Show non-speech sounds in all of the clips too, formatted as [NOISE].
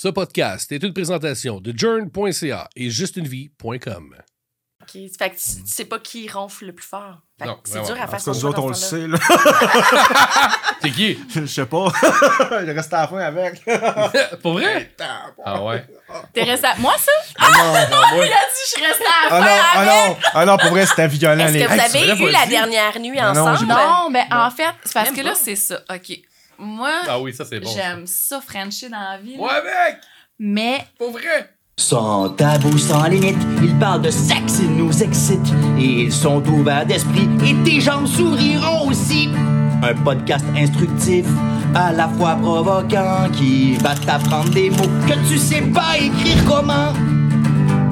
Ce podcast est une présentation de journ.ca et justunevie.com. OK. Fait que tu, tu sais pas qui ronfle le plus fort. Fait que Non, c'est vraiment. dur à faire cas, son nous autres, on le sait, là. [LAUGHS] C'est qui? Je sais pas. [LAUGHS] Il reste à la fin avec. [LAUGHS] Pour vrai? Ah ouais? T'es resté à... Moi, ça? Ah non. moi- Il a dit je suis restée à la Ah fin non, ah avec. non, ah non, pour vrai, c'était violent. Est-ce les- que vous Hey, tu avez l'aurais eu pas la dit. dernière nuit Non, non, ensemble? j'ai pas- Non, ben en fait, c'est parce Même que là, pas. c'est ça. OK. Moi, Ah oui, ça c'est bon. j'aime ça, Frencher dans la vie. là. Ouais, mec! Mais Pour vrai? Sans tabou, sans limite, ils parlent de sexe, ils nous excitent. Et ils sont ouverts d'esprit, et tes jambes souriront aussi. Un podcast instructif, à la fois provoquant, qui va t'apprendre des mots que tu sais pas écrire comment.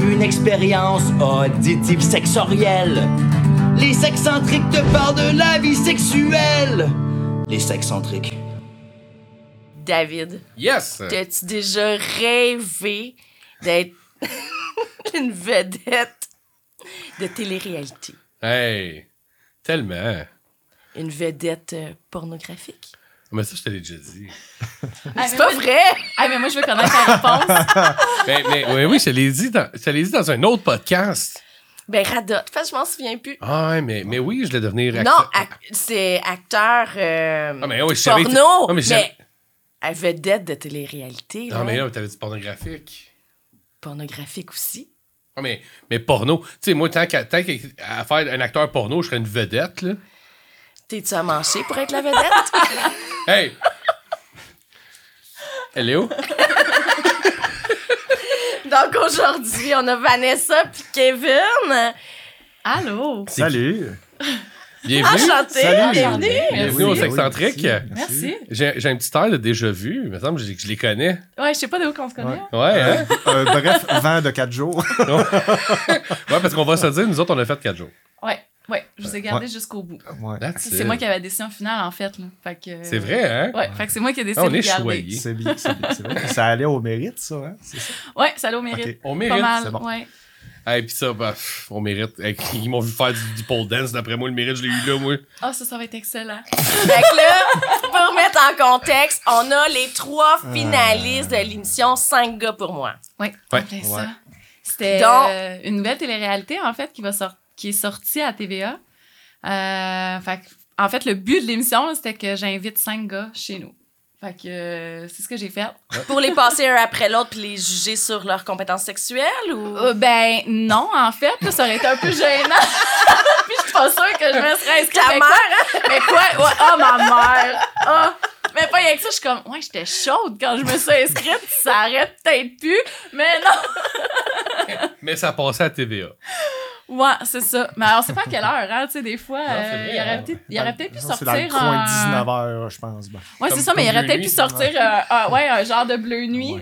Une expérience auditive sexorielle. Les sexcentriques te parlent de la vie sexuelle. Les sexcentriques. David, Yes! as-tu déjà rêvé d'être [LAUGHS] une vedette de télé-réalité? Hey! Tellement! Une vedette euh, pornographique? Mais ça, je te l'ai déjà dit. [LAUGHS] Ah, C'est pas moi- vrai! Ah, mais moi, je veux connaître la réponse. mais, [LAUGHS] mais oui, oui, je te l'ai dit dans, je te l'ai dit dans un autre podcast. Ben, radote. Fait que je m'en souviens plus. Ah ouais, mais, mais oui, je vais devenir Non, acteur. ac- c'est acteur euh, Ah, mais oui, porno, Ah, mais mais, à vedette de télé-réalité. Non, là. mais là, t'avais dit pornographique? Pornographique aussi. Ah, mais, mais porno. Tu sais, moi, tant qu'à tant qu'à faire un acteur porno, je serais une vedette, là. T'es-tu à mancher pour être la vedette? [LAUGHS] Hey! Elle est où? Donc aujourd'hui, on a Vanessa puis Kevin. Allô? Salut. [LAUGHS] Bienvenue. Enchanté, Salut. bienvenue. Bienvenue au Sexcentrique. Merci. J'ai j'ai un petit air de déjà vu. Il me semble que je, les connais. Ouais, je sais pas de où qu'on se connaît. Ouais. Ouais, hein? Euh, bref, vent de 4 jours. [LAUGHS] Ouais, parce qu'on va se dire, nous autres, on a fait 4 jours. Ouais, ouais, je vous ai gardé jusqu'au bout. Ouais. C'est it. moi qui avais la décision finale, en fait. Là. Fait que, C'est vrai, hein? Ouais, fait que c'est moi qui ai Ah, décidé on de est garder. C'est bien, c'est bien, c'est vrai. Ça allait au mérite, ça, hein? C'est ça? Ouais, ça allait au mérite. Ok. On Pas mérite. mal, c'est bon. ouais. Et puis ça, bah, pff, on mérite. Hey, Ils m'ont vu faire du, du pole dance. D'après moi, le mérite, je l'ai eu là, moi. Ah, ça, ça va être excellent. [LAUGHS] Fait que là, pour mettre en contexte, on a les trois finalistes de l'émission 5 gars pour moi. Ouais, Ouais. Ouais. ça. C'était Donc- euh, une nouvelle télé-réalité, en fait, qui, va sor- qui est sortie à TVA. Euh, fait que, en fait, le but de l'émission, c'était que j'invite cinq gars chez nous. Fait que euh, c'est ce que j'ai fait. Pour les passer un après l'autre puis les juger sur leurs compétences sexuelles ou? Euh, ben non, en fait, là, ça aurait été un peu gênant. [LAUGHS] Puis je suis pas sûre que je me serais inscrite. Ta mais mère, quoi? Mais quoi? Ouais, oh, ma mère! Ah! Mais pas rien que ça, je suis comme, ouais, j'étais chaude quand je me suis inscrite, ça arrête peut-être plus, mais non! [LAUGHS] Mais ça passait à TVA. Ouais, c'est ça. Mais alors, c'est pas à quelle heure, hein, tu sais, des fois, c'est euh, il aurait hein. peut-être il aurait peut-être pu Non, C'est dans le sortir coin en... de 19h, je pense. ben. Ouais, c'est ça, mais il aurait peut-être pu sortir euh, un- ouais, un genre de bleu nuit.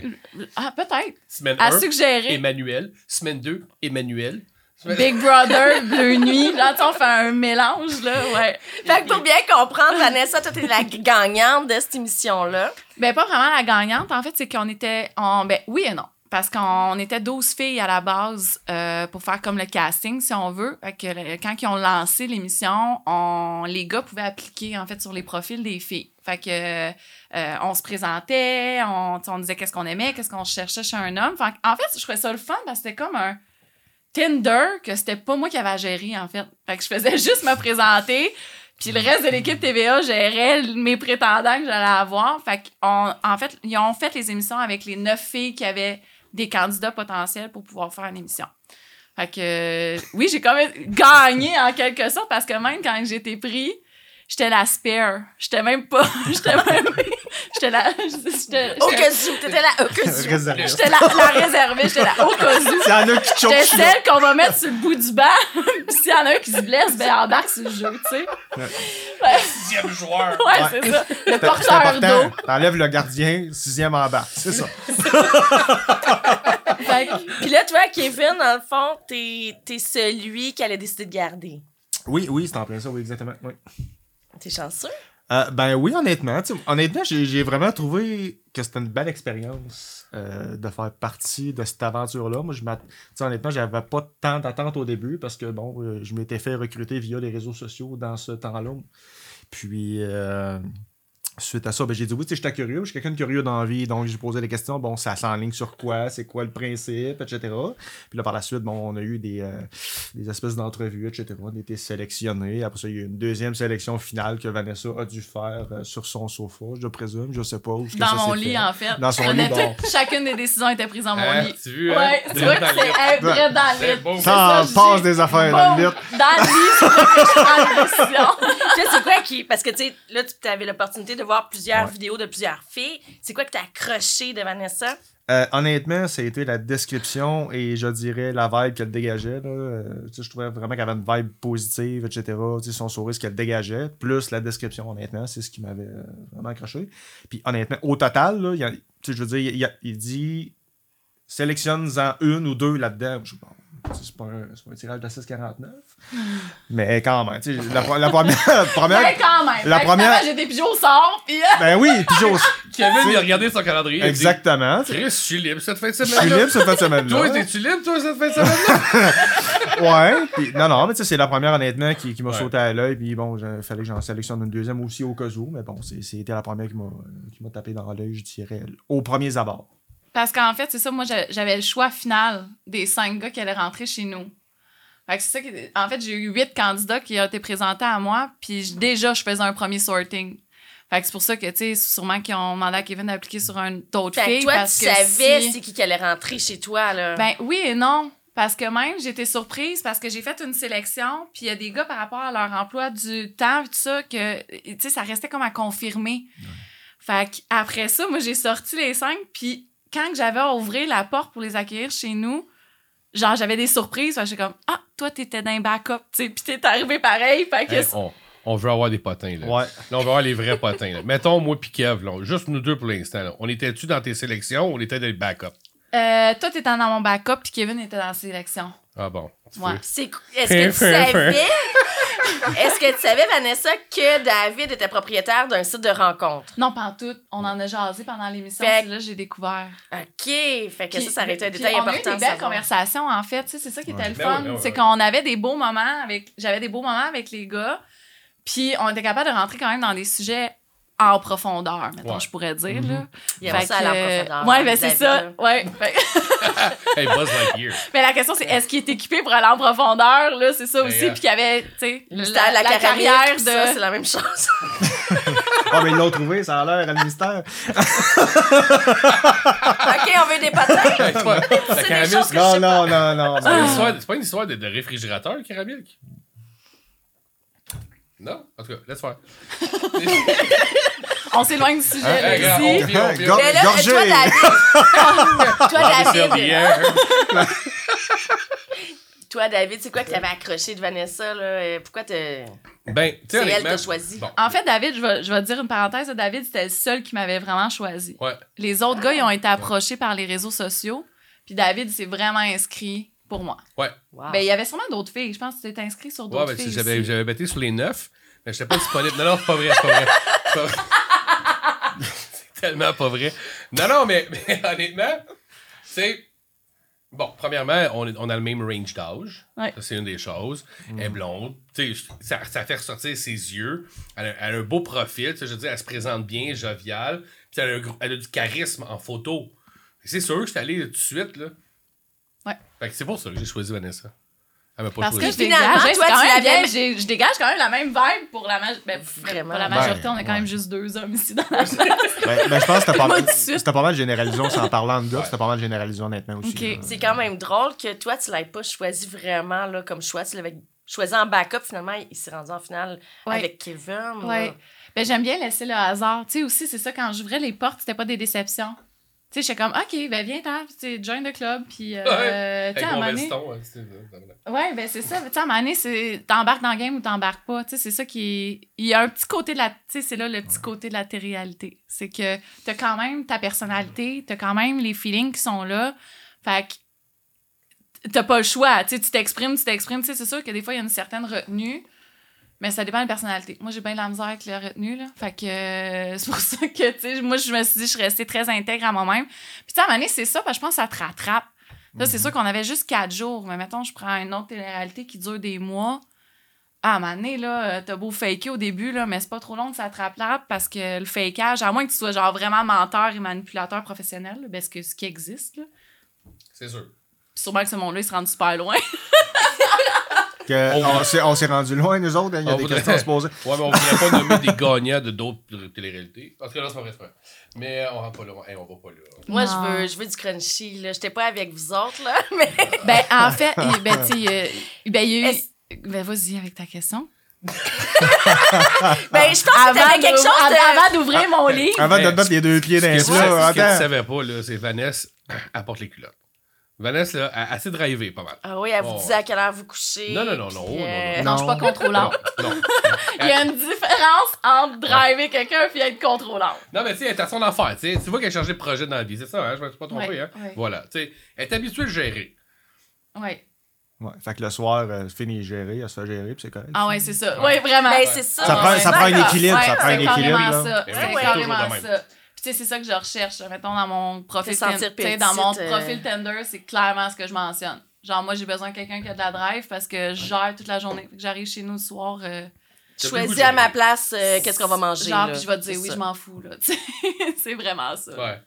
Ah, peut-être. Semaine À 1, suggérer. Emmanuel. Semaine 2, Emmanuel. Big [LAUGHS] Brother, bleu nuit. Là, tu sais, on fait un mélange, là, ouais. Fait que pour bien comprendre, Vanessa, toi, t'es la gagnante de cette émission-là. Ben, pas vraiment la gagnante. En fait, c'est qu'on était. On, ben, oui et non. Parce qu'on était 12 filles à la base euh, pour faire comme le casting, si on veut. Fait que quand ils ont lancé l'émission, on, les gars pouvaient appliquer, en fait, sur les profils des filles. Fait que euh, on se présentait, on, disait qu'est-ce qu'on aimait, qu'est-ce qu'on cherchait chez un homme. Fait en fait, je trouvais ça le fun parce que c'était comme un Tinder que c'était pas moi qui avais à gérer, en fait. Fait que je faisais juste me présenter. Puis le reste de l'équipe TVA gérait mes prétendants que j'allais avoir. Fait qu'en en fait, ils ont fait les émissions avec les neuf filles qui avaient des candidats potentiels pour pouvoir faire une émission. Fait que euh, oui, j'ai quand même gagné en quelque sorte parce que même quand été pris, j'étais la spare. J'étais même pas. [LAUGHS] J'étais même. J'étais la. J'étais Au cas où, t'étais là, au cas où. Réservé. j'étais la, la réservée. J'étais la au cas où. S'il y en a qui choquent, J'étais là. celle qu'on va mettre sur le bout du banc. [LAUGHS] Puis s'il y en a un qui se blesse, ben embarque sur le jeu, tu sais. Sixième joueur. Ouais, Ouais. c'est ça. Le porteur d'eau. T'enlèves le gardien, sixième en bas. C'est ça. [LAUGHS] Puis là, toi, Kevin, dans le fond, t'es t'es celui qui allait décider de garder. Oui, oui, c'est en plein ça, oui, exactement. Oui. T'es chanceux? Euh, ben oui, honnêtement. Honnêtement, j'ai vraiment trouvé que c'était une belle expérience euh, de faire partie de cette aventure-là. Moi, je honnêtement, j'avais pas tant d'attente au début parce que bon, euh, je m'étais fait recruter via les réseaux sociaux dans ce temps-là. Puis suite à ça, ben, j'ai dit oui, tu sais, j'étais curieux, je suis quelqu'un de curieux dans la vie, donc j'ai posé des questions, bon, ça s'enligne sur quoi, c'est quoi le principe, etc. Puis là, par la suite, bon, on a eu des, euh, des espèces d'entrevues, etc. On a été sélectionnés. Après ça, il y a eu une deuxième sélection finale que Vanessa a dû faire euh, sur son sofa, je présume, je sais pas où. Dans ça mon lit, fait. en fait. Dans son On lit, bon. Chacune des décisions était prise dans mon Hein, lit. tu vu, hein? Ouais, tu Direct vois que c'est direct dans le C'est lit. bon. C'est Ça passe des affaires dans le lit. Dans le lit, c'est je prends la décision. Tu sais, c'est quoi qui. Parce que, tu sais, là, tu avais l'opportunité de voir plusieurs Ouais. vidéos de plusieurs filles. C'est quoi que t'as accroché de Vanessa? Euh, honnêtement, ça a été la description et je dirais la vibe qu'elle dégageait. Là. Euh, je trouvais vraiment qu'elle avait une vibe positive, etc. Tu sais, son sourire, ce qu'elle dégageait, plus la description, honnêtement, c'est ce qui m'avait euh, vraiment accroché. Puis honnêtement, au total, là, il y a- tu sais, je veux dire, il, y a- il dit sélectionne-en une ou deux là-dedans. Je c'est pas, pas un tirage de 6,49. [LAUGHS] Mais quand même, tu sais, la, la première. [LAUGHS] la première Mais quand même. La première- J'ai des pigeons au sort, puis euh, ben oui, j'ose. [LAUGHS] Kevin, il a regardé son calendrier. dit, Exactement. Chris, je suis libre cette fin de Je suis semaine. libre cette fin de semaine-là. Toi, t'es-tu libre, toi, cette fin de semaine-là? Ouais. Non, non, mais tu sais, c'est la première, honnêtement, qui, qui m'a Ouais. sauté à l'œil. Puis bon, il fallait que j'en sélectionne une deuxième aussi au cas où. Mais bon, c'est- c'était la première qui m'a qui m'a tapé dans l'œil, je dirais, au premier abord. Parce qu'en fait, c'est ça, moi, j'a- j'avais le choix final des cinq gars qui allaient rentrer chez nous. Fait que c'est ça qui... En fait, j'ai eu huit candidats qui ont été présentés à moi, puis déjà, je faisais un premier sorting. Fait que c'est pour ça que, tu sais, sûrement qu'ils ont demandé à Kevin d'appliquer sur un d'autres Fait que filles. toi, tu que savais si- c'est qui qui allait rentrer chez toi, là. Ben oui et non. Parce que même, j'étais surprise parce que j'ai fait une sélection, puis il y a des gars par rapport à leur emploi du temps, tout ça, que, tu sais, ça restait comme à confirmer. Fait après ça, moi, j'ai sorti les cinq, puis quand que j'avais à ouvrir la porte pour les accueillir chez nous, genre, j'avais des surprises. J'étais comme, ah, toi, t'étais dans un backup, tu sais, puis t'es arrivé pareil. Fait que Hey, on, on veut avoir des potins, là. Ouais. Là, on veut avoir les vrais potins. là. Mettons, moi pis Kev, là, juste nous deux pour l'instant. là. On était-tu dans tes sélections ou on était dans les backups? euh, toi, t'étais dans mon backup, puis Kevin était dans la sélection. Ah bon. Tu Ouais. veux. C'est- Est-ce que tu savais... [LAUGHS] Est-ce que tu savais, Vanessa, que David était propriétaire d'un site de rencontre? Non, pas en tout. On en a jasé pendant l'émission, Fait- là j'ai découvert. OK. Fait que ça, ça aurait été un Puis détail on a eu important. des belles conversations, en fait. Tu sais, c'est ça qui était le Ben fun. oui, ben oui, c'est qu'on avait des beaux moments avec. J'avais des beaux moments avec les gars. Puis on était capable de rentrer quand même dans des sujets en profondeur, mettons, Ouais. je pourrais dire. là. Il aime Fait ça en profondeur. Ouais, ben c'est ça. Ouais. Fait- [LAUGHS] [LAUGHS] Hey, Buzz Lightyear. Mais la question, c'est est-ce qu'il est équipé pour aller en profondeur? là? C'est ça Ben, aussi. euh, Puis qu'il y avait, tu sais, Le la, carrière de... ça, c'est la même chose. [LAUGHS] Ah, mais ils l'ont trouvé, ça a l'air, le mystère. OK, on veut des patins. Hey, toi, la Non, non, non, non. c'est pas une non. histoire- c'est pas une histoire de, de réfrigérateur, le caramel? Non? En tout cas, laisse faire. [LAUGHS] On s'éloigne du sujet. Hey, là, on Mais là, Gorgé. [LAUGHS] toi, David... toi, Ah, David... Toi, David, c'est quoi que t'avais accroché de Vanessa, là? Euh, Pourquoi te... Ben, tu sais, C'est elle qui t'a choisi. Bon. En fait, David, je vais, je vais te dire une parenthèse. David, c'était le seul qui m'avait vraiment choisi. Ouais. Les autres gars, ils ont été approchés par les réseaux sociaux. Puis David s'est vraiment inscrit pour moi. Ouais. Wow. Ben, il y avait sûrement d'autres filles. Je pense que tu étais inscrit sur Ouais, d'autres ben, filles. j'avais, j'avais bêté sur les neuf, mais j'étais pas disponible. Non, non, c'est pas vrai, c'est pas vrai. C'est pas vrai. [LAUGHS] c'est tellement pas vrai. Non, non, mais, mais honnêtement, c'est. Bon, premièrement, on, est- on a le même range d'âge. Ouais. Ça, c'est une des choses. Elle est blonde. Tu sais, ça, ça fait ressortir ses yeux. Elle a, elle a un beau profil. Je veux dire, elle se présente bien, joviale. Puis elle a, elle a du charisme en photo. C'est sûr que je suis allé tout de suite, là. Ouais. Fait que c'est pour ça que j'ai choisi Vanessa. Elle m'a pas Parce que choisi. je Finalement, dégage, toi, quand tu même l'avais- bien, j'ai- je dégage quand même la même vibe pour la, maj- ben, Vraiment. pour la majorité. Ben, on est quand ouais. même juste deux hommes ici dans [LAUGHS] la Ben, ben, je pense que c'était pas, Moi, mal- tout de suite. c'était pas mal généralisé. En parlant de gars, Ouais. c'était pas mal généralisé honnêtement aussi. Ok. là. C'est quand même drôle que toi, tu l'aies pas choisi vraiment là, comme choix. Tu l'avais choisi en backup. Finalement, il s'est rendu en finale Ouais. avec Kevin. là. Ouais. Ben, j'aime bien laisser le hasard. Tu sais, aussi, c'est ça, quand j'ouvrais les portes, c'était pas des déceptions. Tu sais, j'étais comme, OK, ben, viens, t'en, tu sais, join the club, puis, euh, Ouais. tu sais, Avec à mon veston. hein, Ouais, ben c'est ça. Tu sais, à un moment donné, c'est t'embarques dans le game ou t'embarques pas. Tu sais, c'est ça qui est... Il y a un petit côté de la... Tu sais, c'est là le petit côté de la télé-réalité. C'est que t'as quand même ta personnalité, t'as quand même les feelings qui sont là. Fait que t'as pas le choix. Tu sais, tu t'exprimes, tu t'exprimes. Tu sais, c'est sûr que des fois, il y a une certaine retenue. Mais ça dépend de la personnalité. Moi, j'ai bien de la misère avec la retenue, là. Fait que euh, [LAUGHS] c'est pour ça que, tu sais, moi, je me suis dit, je suis restée très intègre à moi-même. Puis, tu sais, à un moment donné, c'est ça, parce que je pense que ça te rattrape. Là, c'est sûr qu'on avait juste quatre jours, mais mettons, je prends une autre télé-réalité qui dure des mois. Ah, à un moment donné, là, euh, t'as beau faker au début, là, mais c'est pas trop long que ça te rattrape parce que le fakeage, à moins que tu sois genre vraiment menteur et manipulateur professionnel, là, ben, ce, que, ce qui existe, là. C'est sûr. Puis sûrement que ce monde-là, il se rend super loin. [LAUGHS] Que On- s'est- on s'est rendu loin, nous autres. hein, Il y a On des voudrait- questions à se poser. Ouais, mais on voudrait pas nommer des [LAUGHS] gagnants de d'autres téléréalités. En tout cas, là, c'est pas vrai. Mais on rentre pas là. Hey, on va pas là. Moi, Non. je veux, je veux du crunchy, là. J'étais pas avec vous autres, là, [LAUGHS] mais... [LAUGHS] ben, en fait, il- ben, euh, ben, il y a eu. Ben, vas-y avec ta question. Ben, je pense que t'avais quelque chose de... avant d'ouvrir mon livre. Avant de mettre les deux pieds dans Ce que, plats, ce que tu savais pas, là, c'est Vanessa [CLEARS THROAT] apporte les culottes. Vanessa, là, a assez drivé pas mal. Ah oui, elle vous Oh. disait à quelle heure vous couchez. Non, non, non, non, puis, non, euh, non, Non, je suis pas Non. contrôlante. Non, non. [LAUGHS] Il y a une différence entre driver quelqu'un et être contrôlante. Non, mais tu sais, elle est à son affaire. tu sais. Tu vois qu'elle a changé de projet dans la vie, c'est ça, hein? Je me suis pas trompé, Ouais, hein? ouais. Voilà. Tu sais, elle est habituée à le gérer. Ouais. Ouais, fait que le soir, euh, fini gérer, elle se fait gérer, puis c'est correct. Ah ouais, c'est ça. Ouais, vraiment. Ben, c'est ça. Ça prend- ça prend un équilibre, ça prend un c'est équilibre, carrément là. ça. Eh C'est oui, carrément de ça. Tu sais, c'est ça que je recherche. Mettons, dans mon profil, Te sentir Tin- tu sais, dans mon euh. profil Tinder, c'est clairement ce que je mentionne. Genre, moi, j'ai besoin de quelqu'un qui a de la drive parce que je gère toute la journée. J'arrive chez nous le soir. euh, Choisis à ma place euh, qu'est-ce qu'on va manger. Genre, là. puis je vais te dire oui, ça. je m'en fous, là. [LAUGHS] c'est vraiment ça. Ouais.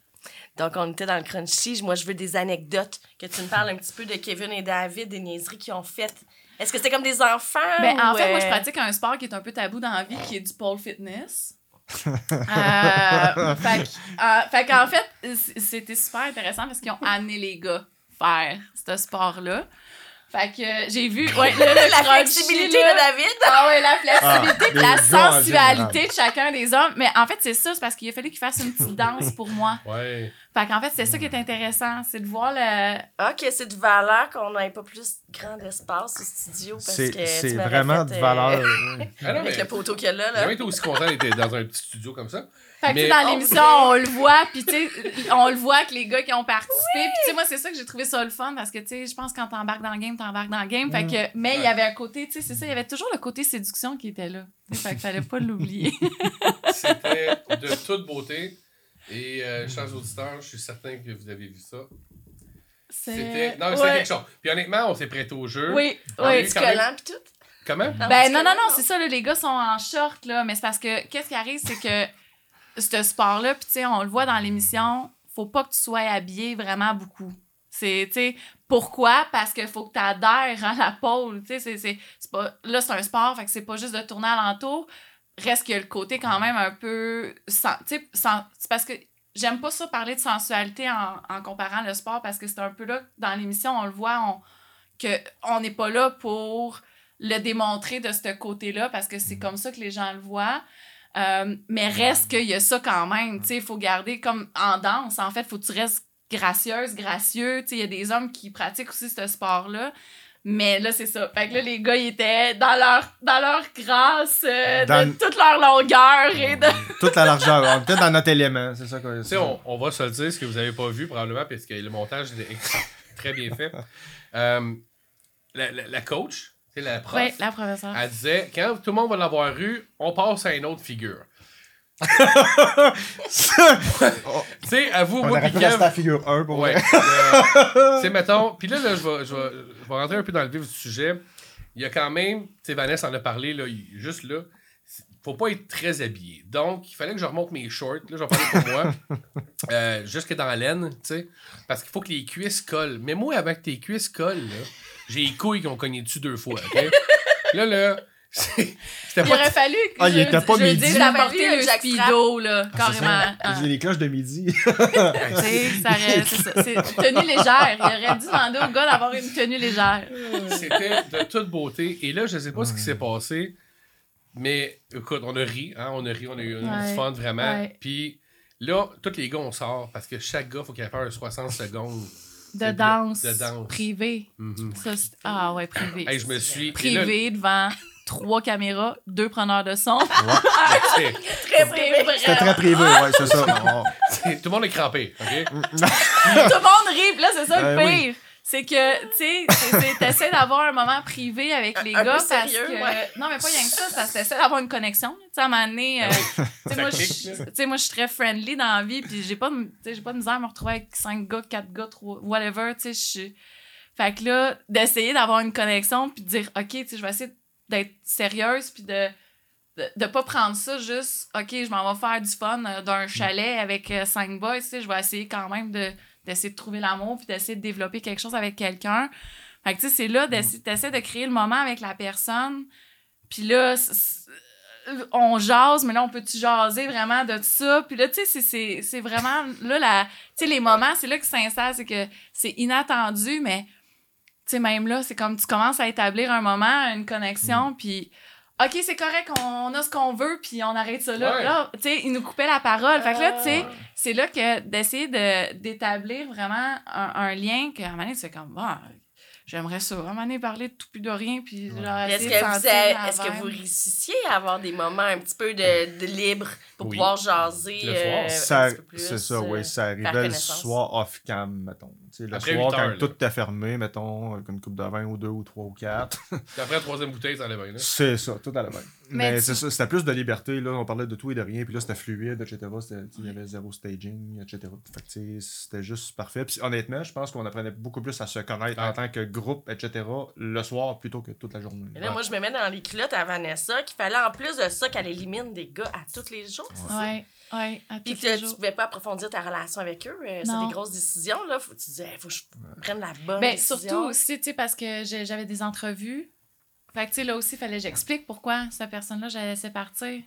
Donc, on était dans le crunchy. Moi, je veux des anecdotes. Que tu me parles un petit peu de Kevin et David, des niaiseries qu'ils ont faites. Est-ce que c'était comme des enfants? Ben, en fait, moi, je euh, pratique un sport qui est un peu tabou dans la vie, qui est du pole fitness. Euh, [LAUGHS] fait, euh, fait qu'en fait, c'était super intéressant parce qu'ils ont amené les gars faire ce sport-là. Fait que euh, j'ai vu [LAUGHS] ouais, le, le La flexibilité là. de David. Ah ouais, la flexibilité, Ah, la sensualité de chacun des hommes. Mais en fait, c'est ça, c'est parce qu'il a fallu qu'ils fassent une petite [LAUGHS] danse pour moi. Ouais. Fait qu'en fait, c'est ça qui est intéressant, c'est de voir le... Ok, c'est de valeur qu'on n'ait pas plus grand d'espace au studio. Parce C'est que c'est vraiment fait, de euh, valeur. [LAUGHS] Ah non, Avec le poteau qu'il y a là. j'ai là. jamais été aussi content d'être dans un petit studio comme ça. Fait que, tu sais, Mais- dans On l'émission, on le voit, puis tu sais, on le voit que les gars qui ont participé. Puis tu sais, moi, c'est ça que j'ai trouvé ça le fun, parce que, tu sais, je pense que quand t'embarques dans le game, t'embarques dans le game. Fait que, mais il y avait un côté, tu sais, c'est ça, il y avait toujours le côté séduction qui était là. Fait qu'il fallait pas l'oublier. [LAUGHS] C'était de [LAUGHS] toute beauté. Et, euh, chers auditeurs, je suis certain que vous avez vu ça. C'était. Non, c'était Ouais. quelque chose. Puis honnêtement, on s'est prêté au jeu. Oui, Ah, oui. même. Collant pis tout. Comment? Ben non, non, non, c'est ça, là, les gars sont en short, là, mais c'est parce que qu'est-ce qui arrive, c'est que ce sport-là, puis tu sais, on le voit dans l'émission, faut pas que tu sois habillé vraiment beaucoup. C'est, pourquoi? Parce qu'il faut que tu adhères à la pole, tu sais, c'est, là, c'est un sport, fait que c'est pas juste de tourner alentour, reste qu'il y a le côté quand même un peu, parce que j'aime pas ça parler de sensualité en, en comparant le sport, parce que c'est un peu là, dans l'émission, on le voit, on, que on n'est pas là pour le démontrer de ce côté-là parce que c'est comme ça que les gens le voient. Euh, mais reste qu'il y a ça quand même. Il faut garder comme en danse. En fait, faut que tu restes gracieuse, gracieux. Il y a des hommes qui pratiquent aussi ce sport-là. Mais là, c'est ça. Fait que là, les gars, ils étaient dans leur, dans leur grâce, euh, Dans- de toute leur longueur et de. Toute la largeur. On était dans notre élément, c'est ça Tu sais, on, on va se le dire, ce que vous avez pas vu probablement, parce que le montage est [LAUGHS] très bien fait. Euh, la, la, la coach, la prof, Oui, la professeure. elle disait quand tout le monde va l'avoir eu, on passe à une autre figure. [LAUGHS] Tu sais, avoue, On moi, puis Kev, à figure 1 pour Ouais. Euh, [LAUGHS] c'est mettons. Puis là, là je, vais, rentrer un peu dans le vif du sujet. Il y a quand même, tu sais, Vanessa en a parlé, là, il- juste là. Faut pas être très habillé. Donc, il fallait que je remonte mes shorts. Là, je vais parler pour moi. [LAUGHS] Euh, jusque dans la laine, tu sais. Parce qu'il faut que les cuisses collent. Mais moi, que tes cuisses collent, là, j'ai les couilles qui ont cogné dessus deux fois. OK? là, là, c'était Il aurait fallu que Ah, il je, était pas je midi. dise Il a d'apporter le speedo, là, ça. carrément. Ah. J'ai les cloches de midi. [LAUGHS] Tu sais, ça aurait- [LAUGHS] c'est une tenue légère. Il aurait dû demander au gars d'avoir une tenue légère. C'était de toute beauté. Et là, je sais pas ce qui s'est passé, mais écoute, on a ri, hein, on a ri, on a eu du Ouais. fun vraiment. Ouais. Puis là, tous les gars, on sort parce que chaque gars, faut qu'il fasse un 60 secondes De danse, de danse. privée. Ça, c'est- ah ouais, privé. Hey, je me suis. et là, privé devant trois caméras, deux preneurs de son. [LAUGHS] c'est- Très privé. C'était très privé, ouais, c'est ça. Tout le monde est crampé, OK? [LAUGHS] Tout le monde rit, là, c'est ça le Ouais, pire. C'est que, tu sais, t'essaies d'avoir un moment privé avec les Un gars parce sérieux, que. ouais. Non, mais pas rien que ça, ça t'essaies d'avoir une connexion. Tu sais, à un moment donné, euh, tu sais, moi, je- là. tu sais, moi, je suis très friendly dans la vie, puis j'ai pas, j'ai pas de misère à me retrouver avec cinq gars, quatre gars, trois, whatever, tu sais, je suis. Fait que là, d'essayer d'avoir une connexion, puis de dire, OK, tu sais, je vais essayer d'être sérieuse puis de, de de pas prendre ça juste OK, je m'en vais faire du fun euh, d'un chalet avec euh, cinq boys, tu sais, je vais essayer quand même de d'essayer de trouver l'amour puis d'essayer de développer quelque chose avec quelqu'un. Fait que tu sais, c'est là d'essayer d'essayer de créer le moment avec la personne. Puis là c- on jase, mais là, on peut-tu jaser vraiment de tout ça? Puis là, tu sais, c'est- c'est c'est vraiment, là, la, tu sais, les moments, c'est là que c'est sincère, c'est que c'est inattendu, mais, tu sais, même là, c'est comme tu commences à établir un moment, une connexion, puis, OK, c'est correct, on a ce qu'on veut, puis on arrête ça là. Ouais. Là, tu sais, il nous coupait la parole. Fait que là, tu sais, Ouais. c'est là que d'essayer de- d'établir vraiment un, un lien que, à un moment donné, tu fais comme, bon, j'aimerais ça, à un moment donné, parler de tout puis de rien, puis genre, Est-ce que, vous, est-ce que vous réussissiez à avoir des moments un petit peu de, de libre pour Oui. pouvoir jaser Le soir. euh, Ça- un petit peu plus, c'est ça, euh, oui. Ça arrivait le connaissance? soir off-cam, mettons. Tu sais, le Après soir, heures, quand là. tout était fermé, mettons, avec une coupe de vin ou deux ou trois ou quatre. [LAUGHS] Puis après la troisième bouteille, ça allait bien. Là. c'est ça, tout allait bien. Mais Mais, tu- c'est ça, c'était plus de liberté, là. On parlait de tout et de rien, puis là, c'était fluide, etc. Il y avait zéro staging, etc. C'était juste parfait. Puis honnêtement, je pense qu'on apprenait beaucoup plus à se connaître Ouais. en tant que groupe, etc. le soir plutôt que toute la journée. Mais là, moi, je me mets dans les culottes à Vanessa, qu'il fallait en plus de ça qu'elle élimine des gars à tous les jours. Ouais, ouais, à Puis que tu pouvais pas approfondir ta relation avec eux. euh, c'est des grosses décisions, là. Faut, tu disais, faut que je prenne la bonne Ben, décision. surtout aussi, tu sais, parce que j'avais des entrevues. Fait que, tu sais, là aussi, il fallait que j'explique pourquoi cette personne-là, j'allais laisser partir.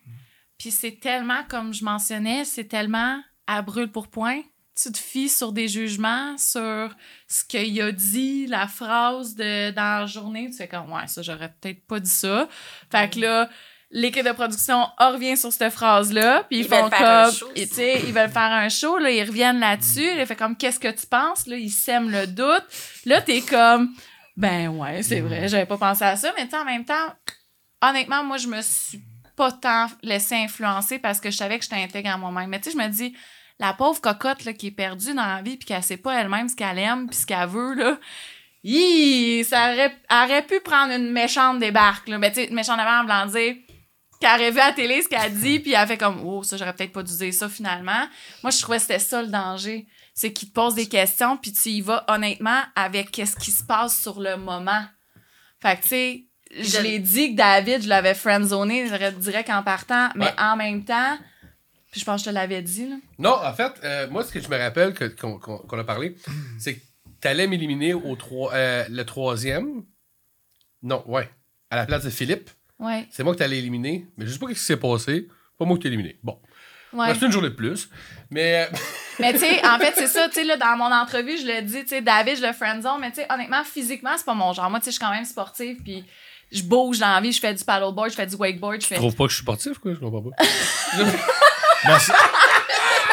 Puis c'est tellement, comme je mentionnais, c'est tellement à brûle pour point. Tu te fies sur des jugements, sur ce qu'il a dit, la phrase de, dans la journée. Tu fais comme, ouais, ça, j'aurais peut-être pas dit ça. Fait que là, l'équipe de production en revient sur cette phrase-là. Puis ils, font comme, tu sais, ils veulent faire un show, là, ils reviennent là-dessus. Ils font comme, qu'est-ce que tu penses? Là, ils sèment le doute. Là, t'es comme, ben ouais, c'est vrai, j'avais pas pensé à ça. Mais tu sais, en même temps, honnêtement, moi, je me suis pas tant laissée influencer parce que je savais que j'étais intègre en moi-même. Mais tu sais, je me dis, la pauvre cocotte là, qui est perdue dans la vie puis qu'elle sait pas elle-même ce qu'elle aime puis ce qu'elle veut, là, hi, ça aurait, aurait pu prendre une méchante débarque. Là. Mais tu sais, méchante débarque en voulant dire qu'elle aurait vu à la télé ce qu'elle dit puis elle fait comme, oh, ça, j'aurais peut-être pas dû dire ça finalement. Moi, je trouvais que c'était ça le danger. C'est qu'il te pose des questions puis tu y vas honnêtement avec qu'est-ce qui se passe sur le moment. Fait que tu sais, je l'ai dit que David, je l'avais friendzoné direct en partant, mais Ouais. en même temps, puis je pense que je te l'avais dit, là. Non, en fait, euh, moi, ce que je me rappelle qu'on a parlé, c'est que t'allais m'éliminer au trois, euh, le troisième. Non, ouais. À la place de Philippe. Ouais, C'est moi que t'allais éliminer. Mais je sais pas ce qui s'est passé. Pas moi qui t'ai éliminé. Bon. ouais. C'est une journée de plus. Mais. euh, [LAUGHS] Mais tu sais, en fait, c'est ça, tu sais, là, dans mon entrevue, je le dis, tu sais, David, je le friendzone, mais tu sais, honnêtement, physiquement, c'est pas mon genre. Moi, tu sais, je suis quand même sportive, puis je bouge dans la vie, je fais du paddleboard, je fais du wakeboard, je fais... Tu trouves pas que je suis sportif, quoi? Je comprends pas. [LAUGHS] Ben, c'est-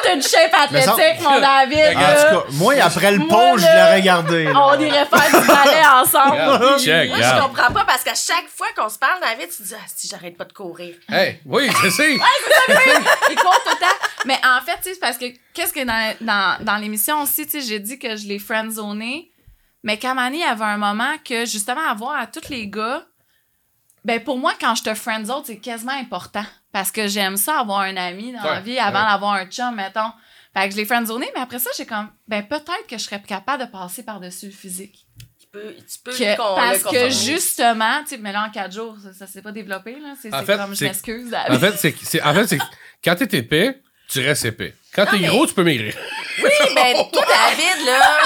T'as une shape ça- athlétique, mon David, en là. tout cas, moi, après le pont, je l'ai regardé. là. On irait faire du ballet ensemble. Check, Moi, je comprends pas parce qu'à chaque fois qu'on se parle, David, tu dis, ah, si j'arrête pas de courir. Hey, oui, je sais. il court tout le temps. Mais en fait, tu sais, c'est parce que qu'est-ce que dans, dans, dans l'émission aussi, tu sais, j'ai dit que je l'ai friendzoné, mais Kamani avait un moment que justement avoir à tous les gars, ben pour moi, quand je te friendzone, c'est quasiment important. Parce que j'aime ça avoir un ami dans la vie avant ouais. d'avoir un chum, mettons. Fait que je l'ai friendzoné, mais après ça, j'ai comme, ben peut-être que je serais capable de passer par-dessus le physique. Tu peux, tu peux Que- parce que justement, tu sais, mais là en quatre jours, ça, ça s'est pas développé, là. C'est En c'est fait, comme, je m'excuse. En fait, c'est, en fait, c'est que quand t'es épais, tu restes épais. Quand t'es mais- gros, tu peux maigrir. Oui, [LAUGHS] ben, toi, David, là,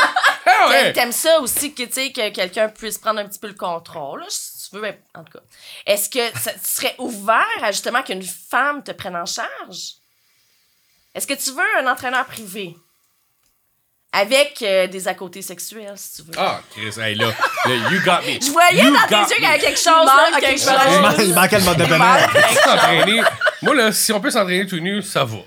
Ah ouais! T'aimes- T'aimes ça aussi que, tu sais, que quelqu'un puisse prendre un petit peu le contrôle, là, si tu veux, ben, en tout cas. Est-ce que ça, tu serais ouvert à justement qu'une femme te prenne en charge? Est-ce que tu veux un entraîneur privé? Avec euh, des à côtés sexuels, si tu veux. Ah, Chris, hey, là, là, you got me. Je voyais You dans tes yeux qu'il y avait quelque chose, là. quelque je- chose. Il manquait le mode de. S'entraîner. Moi, là, si on peut s'entraîner tout nu, ça va.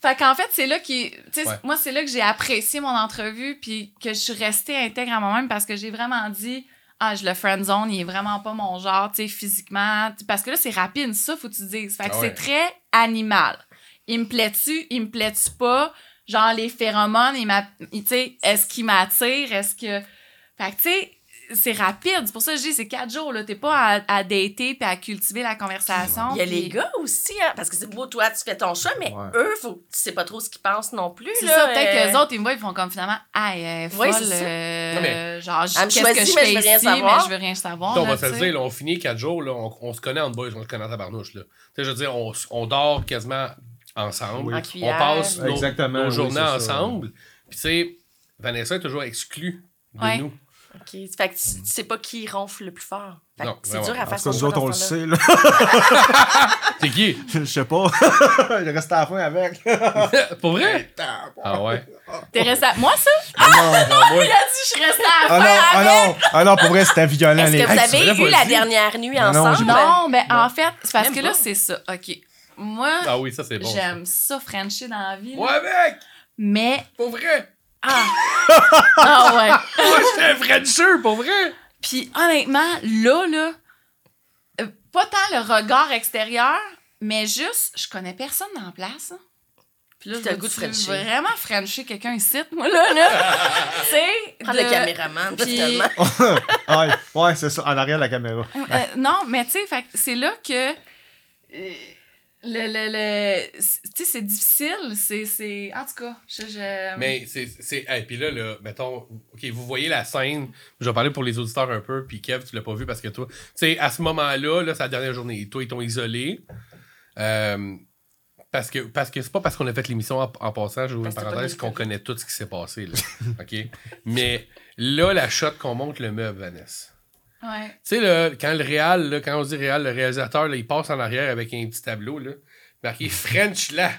Fait qu'en fait, c'est là qui. Tu sais, Ouais. moi, c'est là que j'ai apprécié mon entrevue, puis que je suis restée intègre à moi-même parce que j'ai vraiment dit. Ah, je le friendzone, il est vraiment pas mon genre, tu sais, physiquement. Parce que là, c'est rapide, ça, faut que tu dises. Fait que Ah ouais. c'est très animal. Il me plaît-tu, il me plaît-tu pas? Genre, les phéromones, il m'a- il- tu sais, est-ce qu'il m'attire? Est-ce que. Fait que, tu sais, c'est rapide. C'est pour ça que je dis, c'est quatre jours, là. T'es pas à, à dater puis à cultiver la conversation. Il y a les gars aussi, hein, parce que c'est beau, toi, tu fais ton choix, mais Ouais. eux, faut, tu sais pas trop ce qu'ils pensent non plus. C'est ça, peut-être euh, que les autres, ils me voient, ils font comme finalement, ah, Ouais, folle, ça. euh, Non, mais- genre, me qu'est-ce que je fais je veux rien ici, savoir. mais je veux rien savoir. on là, va se dire, là, on finit quatre jours, là, on, on se connaît en boys, on se connaît en tabarnouche. Là. Tu sais, je veux dire, on, on dort quasiment ensemble. En On passe nos, nos oui, journées ensemble. Puis tu sais, Vanessa est toujours exclue de Ouais. nous. OK. Fait que tu, tu sais pas qui ronfle le plus fort. Fait que Non, c'est vraiment. dur à En faire tout cas, son nous choix autres, on dans le ce temps-là. sait, là. [LAUGHS] C'est qui? Je sais pas. [LAUGHS] Il reste à la fin avec. [LAUGHS] Pour vrai? Ah ouais? T'es resté à... Moi, ça? Ah non. Non, moi, Il a dit, je suis restée à la Ah fin non, ah avec. non, ah non, pour vrai, c'était violent. Est-ce les- que vous Hey, tu avez eu pas la dit? dernière nuit Non, non, ensemble? j'ai Non, ben, en fait, c'est parce Même que là, pas. c'est ça. OK. Moi, Ah oui, ça c'est bon. j'aime ça, Frencher dans la vie. là. Moi avec! Mais, Pour vrai! Ah! ah ouais. Moi, j'étais un Frencher, pour vrai! Puis honnêtement, là, là, euh, pas tant le regard extérieur, mais juste, je connais personne dans la place. hein. Puis là, je t'as le goût de frencher. vraiment frencher quelqu'un ici, moi, là, là. [LAUGHS] tu sais, Prends de- le caméraman, Puis- finalement. [LAUGHS] ouais, ouais, c'est ça, en arrière de la caméra. Euh, non, mais tu sais, fait que c'est là que. euh, le, le, le- tu sais, c'est difficile. C'est, c'est. En tout cas, je. je- Mais c'est. c'est hey, puis là, là, mettons, OK, vous voyez la scène. Je vais parler pour les auditeurs un peu. Puis Kev, tu l'as pas vu parce que toi. Tu sais, à ce moment-là, là, c'est la dernière journée. Toi, ils t'ont isolé. Euh, parce que parce que c'est pas parce qu'on a fait l'émission en, en passant, je vous une parenthèse, qu'on connaît tout ce qui s'est passé. Là. OK? [LAUGHS] Mais là, la shot qu'on monte le meuble, Vanessa. Ouais. Tu sais, quand le réal, là, quand on dit réal, le réalisateur, là, il passe en arrière avec un petit tableau, là, marqué French là.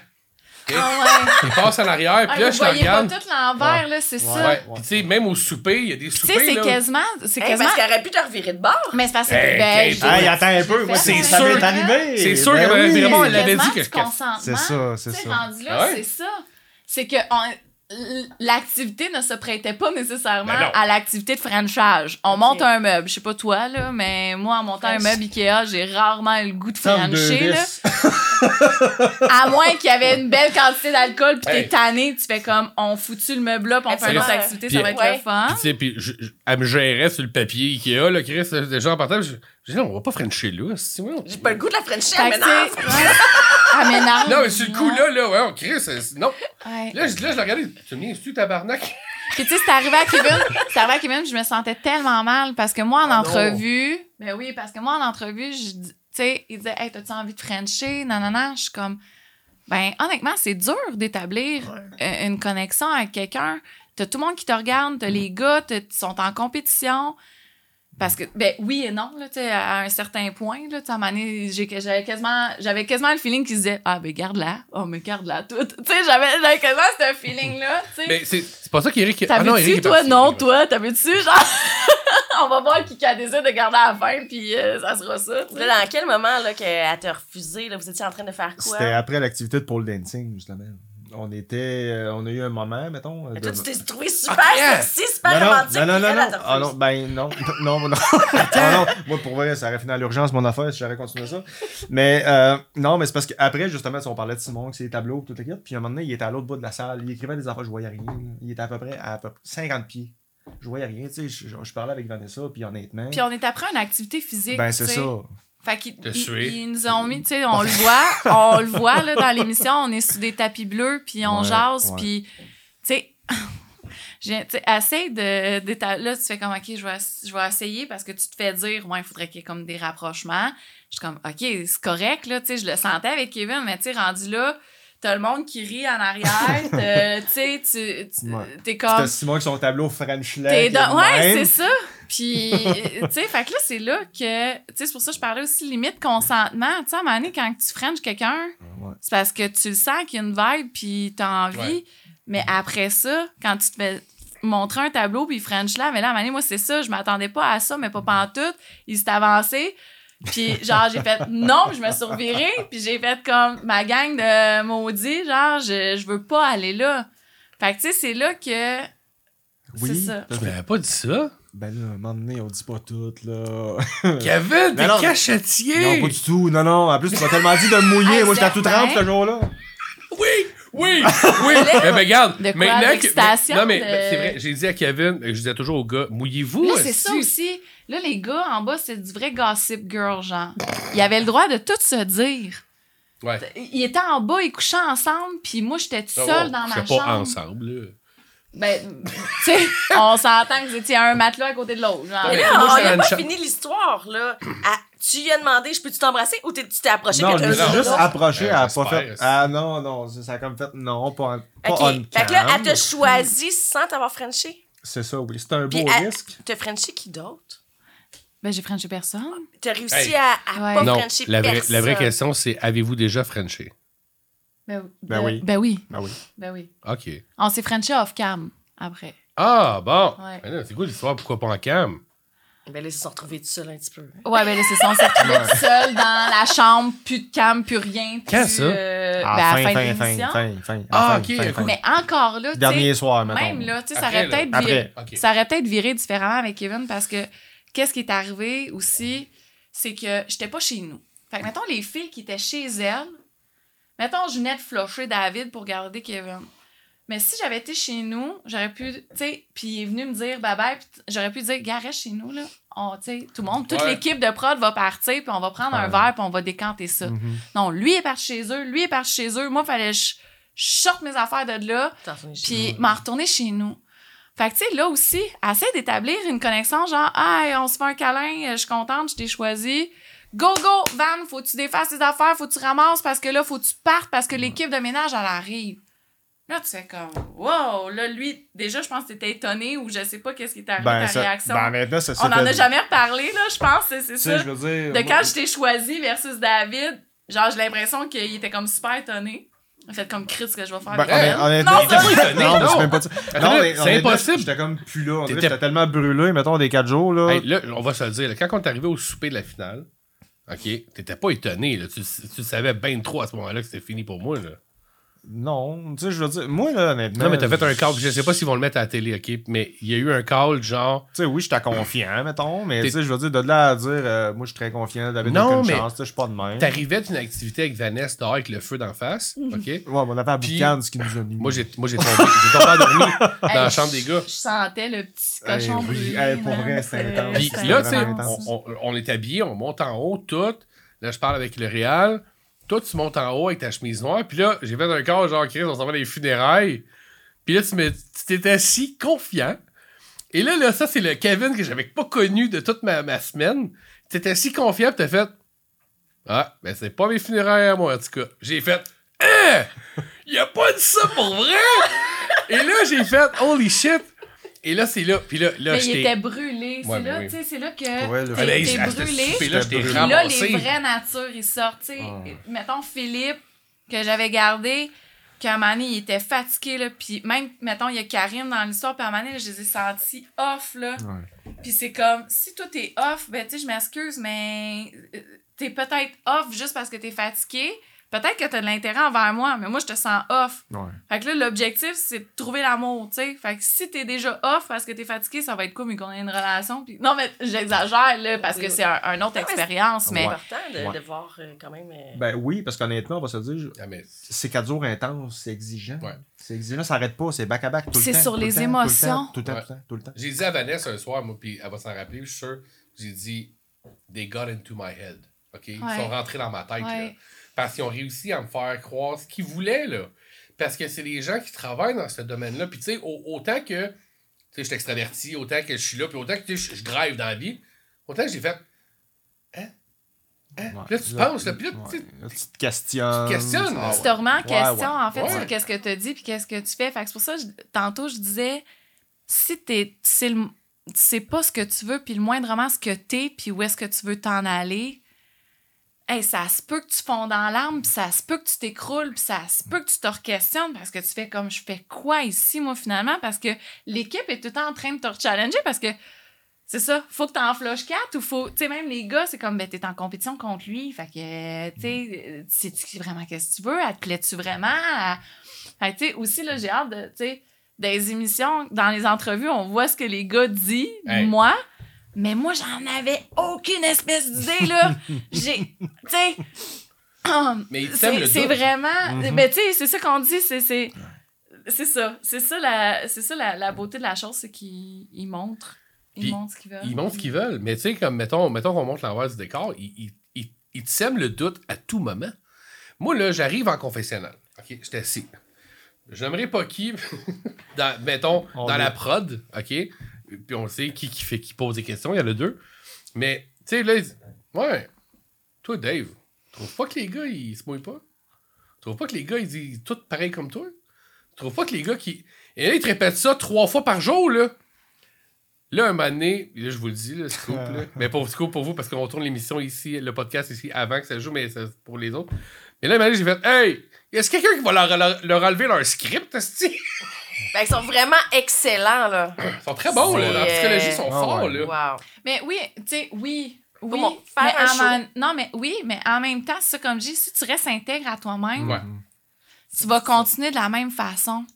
Ah ouais. Il passe en arrière, puis Ah, là, vous je voyez regarde. pas tout l'envers, là, c'est ça. Ouais. Puis tu sais, même au souper, il y a des Tu soupers. sais, c'est quasiment. C'est Hey, quasiment. parce qu'il aurait pu te revirer de bord. Mais c'est parce que. Hey, ben, Hey, attends un peu, moi, c'est sûr- c'est sûr Ben que oui. vraiment, elle avait dit que-. C'est ça, c'est Tu ça. rendu là, ouais? c'est ça. C'est que l'activité ne se prêtait pas nécessairement Ben à l'activité de franchage. On monte un meuble. Je sais pas toi, là, mais moi, en montant un meuble Ikea, j'ai rarement eu le goût de francher. [LAUGHS] À moins qu'il y avait une belle quantité d'alcool, puis Hey. t'es tanné, tu fais comme, on foutu le meuble là, puis on fait une autre activité, Puis- ça va être Ouais. le fun. Puis tu sais, puis je- je- elle me gérait sur le papier Ikea, là, Chris, euh, déjà en partant. Je je dis, on va pas Frencher là. c'est- ouais, on- J'ai pas le goût de la elle m'énerve. Non, mais sur le coup, là, là, ouais, on Chris, euh, c'est- non. Ouais. Là, je, là, je le regardais. Tu me dis, tu tabarnak? Puis tu sais, c'est arrivé à Kevin, c'est arrivé à Kevin, je me sentais tellement mal parce que moi en Ah non. entrevue, ben oui, parce que moi en entrevue, je dis- tu sais, il disait "Hey, t'as-tu envie de frencher? Non non non, je suis comme ben honnêtement, c'est dur d'établir euh, une connexion avec quelqu'un. T'as tout le monde qui te regarde, t'as les gars, t'as- ils sont en compétition. Parce que, ben oui et non, là, tu sais, à un certain point, là, tu sais, à un moment donné, j'ai- j'avais quasiment, j'avais quasiment le feeling qu'ils disaient, ah, ben garde-la, oh, mais garde-la toute. Tu sais, j'avais, j'avais quasiment ce feeling-là, tu sais. Mais c'est c'est pas ça qu'Éric. Ah non, est toi? parti. Non, toi, t'avais-tu? Genre, [LAUGHS] on va voir qui a décidé de garder à la fin, puis euh, ça sera ça. Là, dans quel moment là, qu'elle t'a refusé? Là, vous étiez en train de faire quoi? C'était après l'activité de pole dancing, justement. On était. euh, on a eu un moment, mettons. Mais de- toi, tu t'es trouvé super Ah, sexy, super non, non, romantique. non, non, non, non. Ah non, ben non, [LAUGHS] non. [LAUGHS] Ah non, moi pour vrai, ça aurait fini à l'urgence mon affaire si j'aurais continué ça. Mais euh, non, mais c'est parce qu'après, justement, on parlait de Simon, que c'est les tableaux, tout le kit, puis à un moment donné, il était à l'autre bout de la salle, il écrivait des affaires, je voyais rien. Il était à peu près à, peu près 50 pieds. Je voyais rien, tu sais, je, je- je parlais avec Vanessa, puis honnêtement. Puis on est après une activité physique. ben c'est tu sais. ça. Fait qu'ils T'as ils- nous ont mis, tu sais, on le voit, on le voit là, dans l'émission, on est sous des tapis bleus, puis on Ouais, jase, ouais. puis, tu sais, [LAUGHS] j'ai- tu sais, essaye de, d'éta- Là, tu fais comme, OK, je vais, ess- je vais essayer parce que tu te fais dire, ouais, il faudrait qu'il y ait comme des rapprochements. Je suis comme, OK, c'est correct, là, tu sais, je le sentais avec Kevin, mais tu sais, rendu là, t'as le monde qui rit en arrière, [LAUGHS] t'as- tu sais, tu, t'es comme. Simon avec son tableau French T'es Leg. dans- Ouais, c'est ça. Puis, tu sais, fait que là, c'est là que, tu sais, c'est pour ça que je parlais aussi limite consentement. Tu sais, à un moment donné, quand tu frenches quelqu'un, Ouais. c'est parce que tu le sens qu'il y a une vibe, puis t'as envie. Ouais. Mais après ça, quand tu te fais montrer un tableau, puis French là, mais là, à un moment donné, moi, c'est ça, je m'attendais pas à ça, mais pas pantoute. Il s'est avancé. Puis, genre, j'ai fait non, puis je me suis revirée, puis j'ai fait comme ma gang de maudits, genre, je, je veux pas aller là. Fait que, tu sais, c'est là que. Oui. C'est ça. Tu m'avais pas dit ça? Ben là, à un moment donné, on dit pas tout, là. [LAUGHS] Kevin, t'es non. Non, cachetier! pas du tout. Non, non. En plus, tu m'as tellement dit de me mouiller. Hey, Moi, j'étais à tout trempe ce jour-là. Oui! Oui, [LAUGHS] oui. mais ben, regarde, De quoi, maintenant que. d'excitation, Non, mais de- ben, c'est vrai, j'ai dit à Kevin, je disais toujours aux gars, mouillez-vous. Là, c'est ça aussi. Là, les gars en bas, c'est du vrai gossip girl, genre. Ils avaient le droit de tout se dire. Ouais. Ils étaient en bas, ils couchaient ensemble, puis moi, j'étais toute Ah, seule dans ma chambre. pas ensemble, là. Ben, tu sais, [LAUGHS] on s'entend que vous étiez un matelas à côté de l'autre. Mais là, on n'a pas fini l'histoire, là. Tu lui as demandé, je peux-tu t'embrasser ou tu t'es approché Non, je me suis juste approché, elle Euh, a pas fait. Ah non, non, ça a comme fait non, pas, pas OK. on Fait que là, elle t'a choisi sans t'avoir Frenché? C'est ça, oui. C'est un beau Puis risque. T'as Frenché qui d'autre? Ben, j'ai frenché personne. T'as réussi Hey. à, à Ouais. pas Non, Frencher la vraie, personne. la vraie question, c'est avez-vous déjà Frenché? Ben, Ben oui. Ben oui. Ben oui. Ben oui. OK. On s'est frenché off-cam après. Ah, bon. Ouais. Ben c'est quoi l'histoire? Pourquoi pas en cam? Ben là, ils se sont retrouvés tout seuls un petit peu. Ouais, ben là, c'est ça. On s'est retrouvés tout seuls dans la chambre, plus de cam, plus rien. Quand ça? euh, Ah, ben, à fin, fin, fin, de fin, l'émission. fin, fin. Ah, ok, fin, écoute. fin. Mais encore là, tu sais, Dernier soir, mettons. même là, tu sais, ça Après, aurait peut-être viré, OK. ça aurait peut-être viré différemment avec Kevin parce que qu'est-ce qui est arrivé aussi, c'est que j'étais pas chez nous. Fait que, mettons, les filles qui étaient chez elles, mettons, je venais de flusher David pour garder Kevin. Mais si j'avais été chez nous, j'aurais pu, tu sais, puis il est venu me dire bye bye, j'aurais pu dire, gars, reste chez nous, là. On, sais, tout le monde, toute Ouais. l'équipe de prod va partir, puis on va prendre un verre, puis on va décanter ça. Mhm. Non, lui est parti chez eux, lui est parti chez eux. Moi, fallait que je sorte mes affaires de là, puis m'en retourner chez nous. Fait que, tu sais, là aussi, essaie d'établir une connexion, genre, hey, on se fait un câlin, je suis contente, je t'ai choisi. Go, go, Van, faut que tu défasses tes affaires, faut que tu ramasses parce que là, faut que tu partes parce que l'équipe de ménage, elle arrive. Là, tu fais comme, wow, là, lui, déjà, je pense que t'étais étonné ou je sais pas qu'est-ce qui t'est arrivé, Ben, ta ça, réaction. ben, maintenant, ça on en a jamais reparlé, là, je pense, c'est c'est ça. je veux dire. De moi- quand je t'ai choisi versus David, genre, j'ai l'impression qu'il était comme super étonné. A fait comme Chris que je vais faire Ben, avec elle. honnêt- honnêtement, Non, étonné, non, non. c'est même pas ça. Non, c'est impossible. J'étais comme plus là. On J'étais tellement brûlé, mettons, des 4 jours, là. Hey, là, on va se le dire. là, quand on est arrivé au souper de la finale, OK, t'étais pas étonné. Là, tu, tu savais bien trop à ce moment-là que c'était fini pour moi. Là. Non, tu sais, je veux dire, moi, là, honnêtement. Non, mais t'as fait un call. Je sais pas s'ils vont le mettre à la télé, OK, mais il y a eu un call genre. Tu sais, oui, j'étais confiant, [LAUGHS] mettons, mais tu sais, je veux dire, de là à dire, euh, moi, je suis très confiant, David Non, aucune mais chance, tu sais, je suis pas de même. T'arrivais d'une activité avec Vanessa dehors avec le feu d'en face, OK? Ouais, mais on avait un boucan, ce qui nous a mis. Moi, j'ai moi, j'ai tombé, j'ai tombé endormi [LAUGHS] dans la chambre des gars. Je sentais le petit Hey, cochon oui. brûlé. Hey, pour là. vrai, c'est intense. Puis C'est là, tu sais, on, intense. on- on est habillé, on monte en haut, tout. Là, je parle avec le Réal. Toi, tu montes en haut avec ta chemise noire. Puis là, j'ai fait un corps genre, Chris, on s'en va les funérailles. Puis là, tu tu t'étais si confiant. Et là, là, ça, c'est le Kevin que j'avais pas connu de toute ma, ma semaine. Tu étais si confiant, puis t'as fait Ah, ben c'est pas mes funérailles moi, en tout cas. J'ai fait Hein? Il a pas dit ça pour vrai Et là, j'ai fait Holy shit Et là, c'est là. Puis là, là, Mais il j'étais. était brûlé. Ouais, C'est là, oui. tu sais, c'est là que Ouais, le- t'es- brûlé. j'étais Puis là, ramassé. les vraies natures, ils sortent. Ah. Mettons Philippe, que j'avais gardé, qu'à un moment donné, il était fatigué. Là, puis même, mettons, il y a Karim dans l'histoire, puis à un moment donné, là, je les ai sentis off. Là. Ouais. Puis c'est comme, si toi t'es off, ben tu sais, je m'excuse, mais euh, t'es peut-être off juste parce que t'es fatigué. Peut-être que t'as de l'intérêt envers moi, mais moi, je te sens off. Ouais. Fait que là, l'objectif, c'est de trouver l'amour, tu sais. Fait que si t'es déjà off parce que t'es fatigué, ça va être cool, mais qu'on ait une relation. Puis... Non, mais j'exagère, là, parce que c'est un, un autre Non, mais expérience, C'est mais... important de, Ouais. de voir euh, quand même. euh, Ben oui, parce qu'honnêtement, on va se dire, je- Ah, mais c'est 4 jours intenses, c'est exigeant. Ouais. C'est exigeant, ça arrête pas, c'est back à back tout le temps. C'est sur les temps, émotions. Tout le temps, tout le temps, tout le temps. J'ai dit à Vanessa un soir, moi, puis elle va s'en rappeler, je suis sûr. J'ai dit, they got into my head. OK? Ils sont rentrés dans ma tête, là. Parce qu'ils ont réussi à me faire croire ce qu'ils voulaient, là. Parce que c'est les gens qui travaillent dans ce domaine-là. Puis, tu sais, au- autant que, tu sais, je suis extraverti, autant que je suis là, puis autant que, tu sais, je, drive dans la vie, autant que j'ai fait, hein? Hein? Ouais. Puis là, tu penses, là, puis là, tu sais, Ouais. Là, tu te questionnes. Tu te questionnes, Ah Tu te remets en Ouais, question, ouais. en fait, Ouais. sur qu'est-ce que tu dis puis qu'est-ce que tu fais. Fait que c'est pour ça, je- tantôt, je disais, si t'es, c'est le- c'est pas ce que tu veux, puis le moindrement ce que t'es, puis où est-ce que tu veux t'en aller, hey, ça se peut que tu fonds dans l'arme, puis ça se peut que tu t'écroules, puis ça se peut que tu te re-questionnes parce que tu fais comme je fais quoi ici, moi, finalement, parce que l'équipe est tout le temps en train de te challenger parce que c'est ça, faut que t'en flushes quatre ou faut. Tu sais, même les gars, c'est comme, ben, t'es en compétition contre lui. Fait que, tu sais, sais-tu vraiment qu'est-ce que tu veux? Elle te plaît-tu vraiment? Fait tu sais, aussi, là, j'ai hâte de, tu sais, des émissions, dans les entrevues, on voit ce que les gars disent, Hey. moi. Mais moi, j'en avais aucune espèce d'idée, là. [LAUGHS] J'ai, tu sais, Mais t'aime C'est vraiment. Mhm. Mais tu sais, c'est ça qu'on dit, c'est. C'est c'est ça. C'est ça, la, c'est ça la, la beauté de la chose, c'est qu'ils ils montrent. Ils montrent ce qu'ils veulent. Ils montrent ce qu'ils veulent. Mais tu sais, comme, mettons, mettons qu'on montre l'envers du décor, ils, ils, ils, ils te sèment le doute à tout moment. Moi, là, j'arrive en confessionnal. OK, j'étais assis. J'aimerais pas qui, [LAUGHS] dans, mettons, On dans est- la prod, OK? Puis on sait qui, qui, fait, qui pose des questions, il y en a deux. Mais, tu sais, là, ils disent, ouais, toi, Dave, tu trouves pas que les gars, ils se mouillent pas? Tu trouves pas que les gars, ils disent tout pareil comme toi? Tu trouves pas que les gars qui. Et là, ils te répètent ça trois fois par jour, là? Là, un moment donné, là, je vous le dis, là, scoop, là. [LAUGHS] Mais pour, scoop pour vous, parce qu'on tourne l'émission ici, le podcast ici, avant que ça joue, mais c'est pour les autres. Mais là, un moment donné, j'ai fait Hey, est-ce quelqu'un qui va leur, leur, leur enlever leur script? Ben, ils sont vraiment excellents, là. Ils sont très bons, là. En psychologie, ils sont euh, forts, ouais. là. Wow. Mais oui, tu sais, oui. Oui, mais un en non, mais oui, mais en même temps, c'est ça comme je dis, si tu restes intègre à toi-même, Ouais. tu vas continuer de la même façon.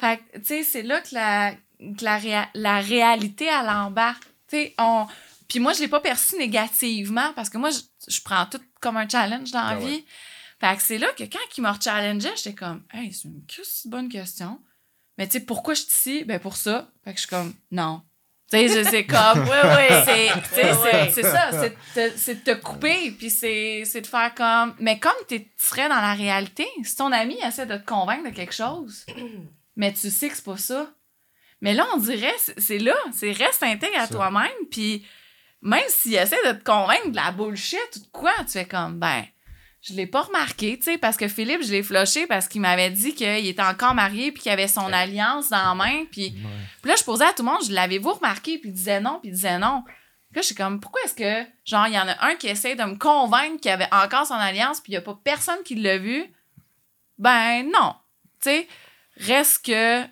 Fait que, tu sais, c'est là que la, que la, réa- la réalité, elle embarque. Tu sais, on... Puis moi, je l'ai pas perçu négativement parce que moi, je, je prends tout comme un challenge dans la Ah ouais. vie. Fait que c'est là que quand il m'a challengeé, j'étais comme, hey, c'est une bonne question. Mais tu sais, pourquoi je suis ici? Ben pour ça. Fait que je suis comme, non. Tu sais, je- [LAUGHS] c'est comme, Oui, oui. c'est c'est- ça, c'est de, te- c'est de te couper, puis c'est c'est de faire comme... Mais comme tu serais dans la réalité, si ton ami essaie de te convaincre de quelque chose, mais tu sais que c'est pas ça. Mais là, on dirait, c'est là, c'est reste intègre à toi-même, puis même s'il essaie de te convaincre de la bullshit ou de quoi, tu fais comme, ben, je l'ai pas remarqué, tu sais, parce que Philippe, je l'ai flushé parce qu'il m'avait dit qu'il était encore marié, puis qu'il avait son alliance dans la main, puis... Puis là, je posais à tout le monde, je l'avez-vous remarqué? Puis il disait non, puis il disait non. Puis là, je suis comme, pourquoi est-ce que, genre, il y en a un qui essaie de me convaincre qu'il avait encore son alliance, puis il n'y a pas personne qui l'a vu? Ben non. Tu sais, reste que,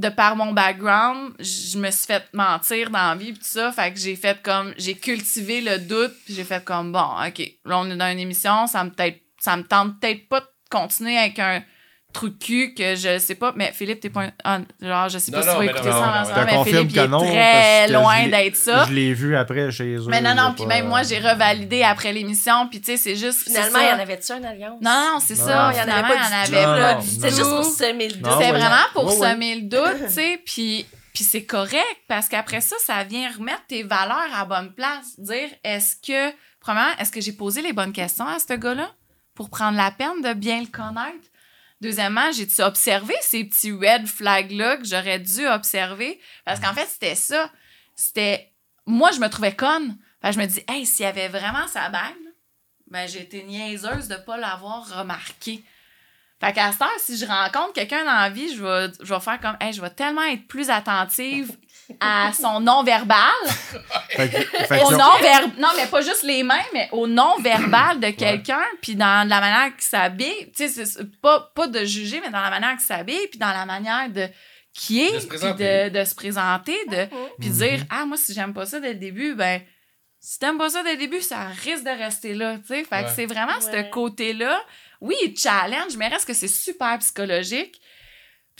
de par mon background, je me suis fait mentir dans la vie, puis tout ça. Fait que j'ai fait comme, j'ai cultivé le doute, j'ai fait comme, bon, OK, là, on est dans une émission, ça me, ça me tente peut-être pas de continuer avec un trou de cul que je sais pas, mais Philippe, t'es pas un- genre, je sais Non, pas si tu vas écouter non, ça mais Philippe, il que est non, très loin d'être ça. Je l'ai vu après chez eux. Mais non, non, puis pas- même moi, j'ai revalidé après l'émission, puis tu sais, c'est juste. Finalement, il y en avait-tu une alliance? Non, non, c'est ça. il y en avait Finalement, pas il y en du avait C'est juste pour semer le doute. C'est vraiment pour semer le doute, [LAUGHS] tu sais, puis, puis c'est correct, parce qu'après ça, ça vient remettre tes valeurs à bonne place. Dire, est-ce que, premièrement, est-ce que j'ai posé les bonnes questions à ce gars-là pour prendre la peine de bien le connaître? Deuxièmement, j'ai-tu observé ces petits red flags-là que j'aurais dû observer? Parce qu'en fait, c'était ça. C'était. Moi, je me trouvais conne. Je me dis, hey, s'il y avait vraiment sa bague, ben, j'ai été niaiseuse de pas l'avoir remarqué. Fait qu'à cette heure, si je rencontre quelqu'un dans la vie, je vais, je vais faire comme, hey, je vais tellement être plus attentive [LAUGHS] à son non-verbal. Au non-verbal. Non, mais pas juste les mains, mais au non-verbal de quelqu'un, puis dans la manière qu'il s'habille. Tu sais, pas, pas de juger, mais dans la manière qu'il s'habille, puis dans la manière de qui est, De se puis présenter. de, de se présenter, de, puis Mhm. dire, ah, moi, si j'aime pas ça dès le début, ben, si t'aimes pas ça dès le début, ça risque de rester là, tu sais. Fait que c'est vraiment Ouais. ce côté-là. Oui, il challenge, mais reste que c'est super psychologique.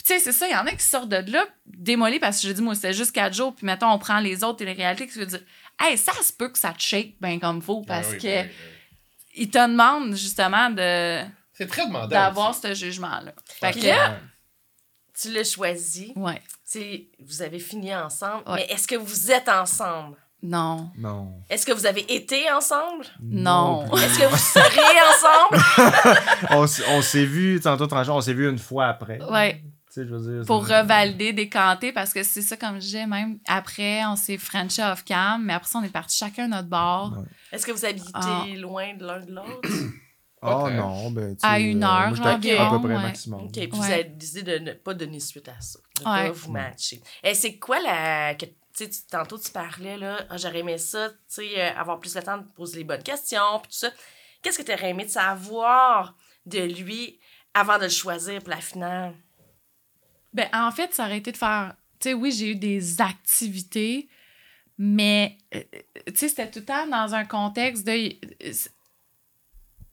Puis tu sais, c'est ça, il y en a qui sortent de là démolis parce que je dis, moi, c'était juste quatre jours, puis mettons, on prend les autres et les réalités qui veut dire, hey, ça se peut que ça te shake ben comme faut parce Ah oui, que ben oui, ben oui. ils te demandent justement de C'est très demandant. d'avoir ce jugement-là. Fait que, là, tu l'as choisi. ouais, Tu sais, vous avez fini ensemble. Ouais. Mais est-ce que vous êtes ensemble? non, Non. Est-ce que vous avez été ensemble? non. Est-ce que vous serez ensemble? [LAUGHS] on on s'est vu, tantôt on s'est vu une fois après. Ouais. Tu sais, je veux dire. pour revalider, décanter, parce que c'est ça, comme je disais, même après, on s'est Frenché off-cam, mais après ça, on est parti chacun notre bord. Ouais. Est-ce que vous habitez Ah. loin de l'un de l'autre? Oh Ouais. non, ben. tu À une euh, heure, moi, à peu près ouais. maximum. OK, puis Ouais. vous avez décidé de ne pas donner suite à ça, de Ouais. pas vous matcher. Et c'est quoi la... que- tu sais, tu- tantôt, tu parlais, là, Ah, j'aurais aimé ça, tu sais, euh, avoir plus le temps de poser les bonnes questions, puis tout ça. Qu'est-ce que tu aurais aimé de savoir de lui avant de le choisir pour la finale? Ben, en fait, ça aurait été de faire. Tu sais, oui, j'ai eu des activités, mais, euh, tu sais, c'était tout le temps dans un contexte de. euh,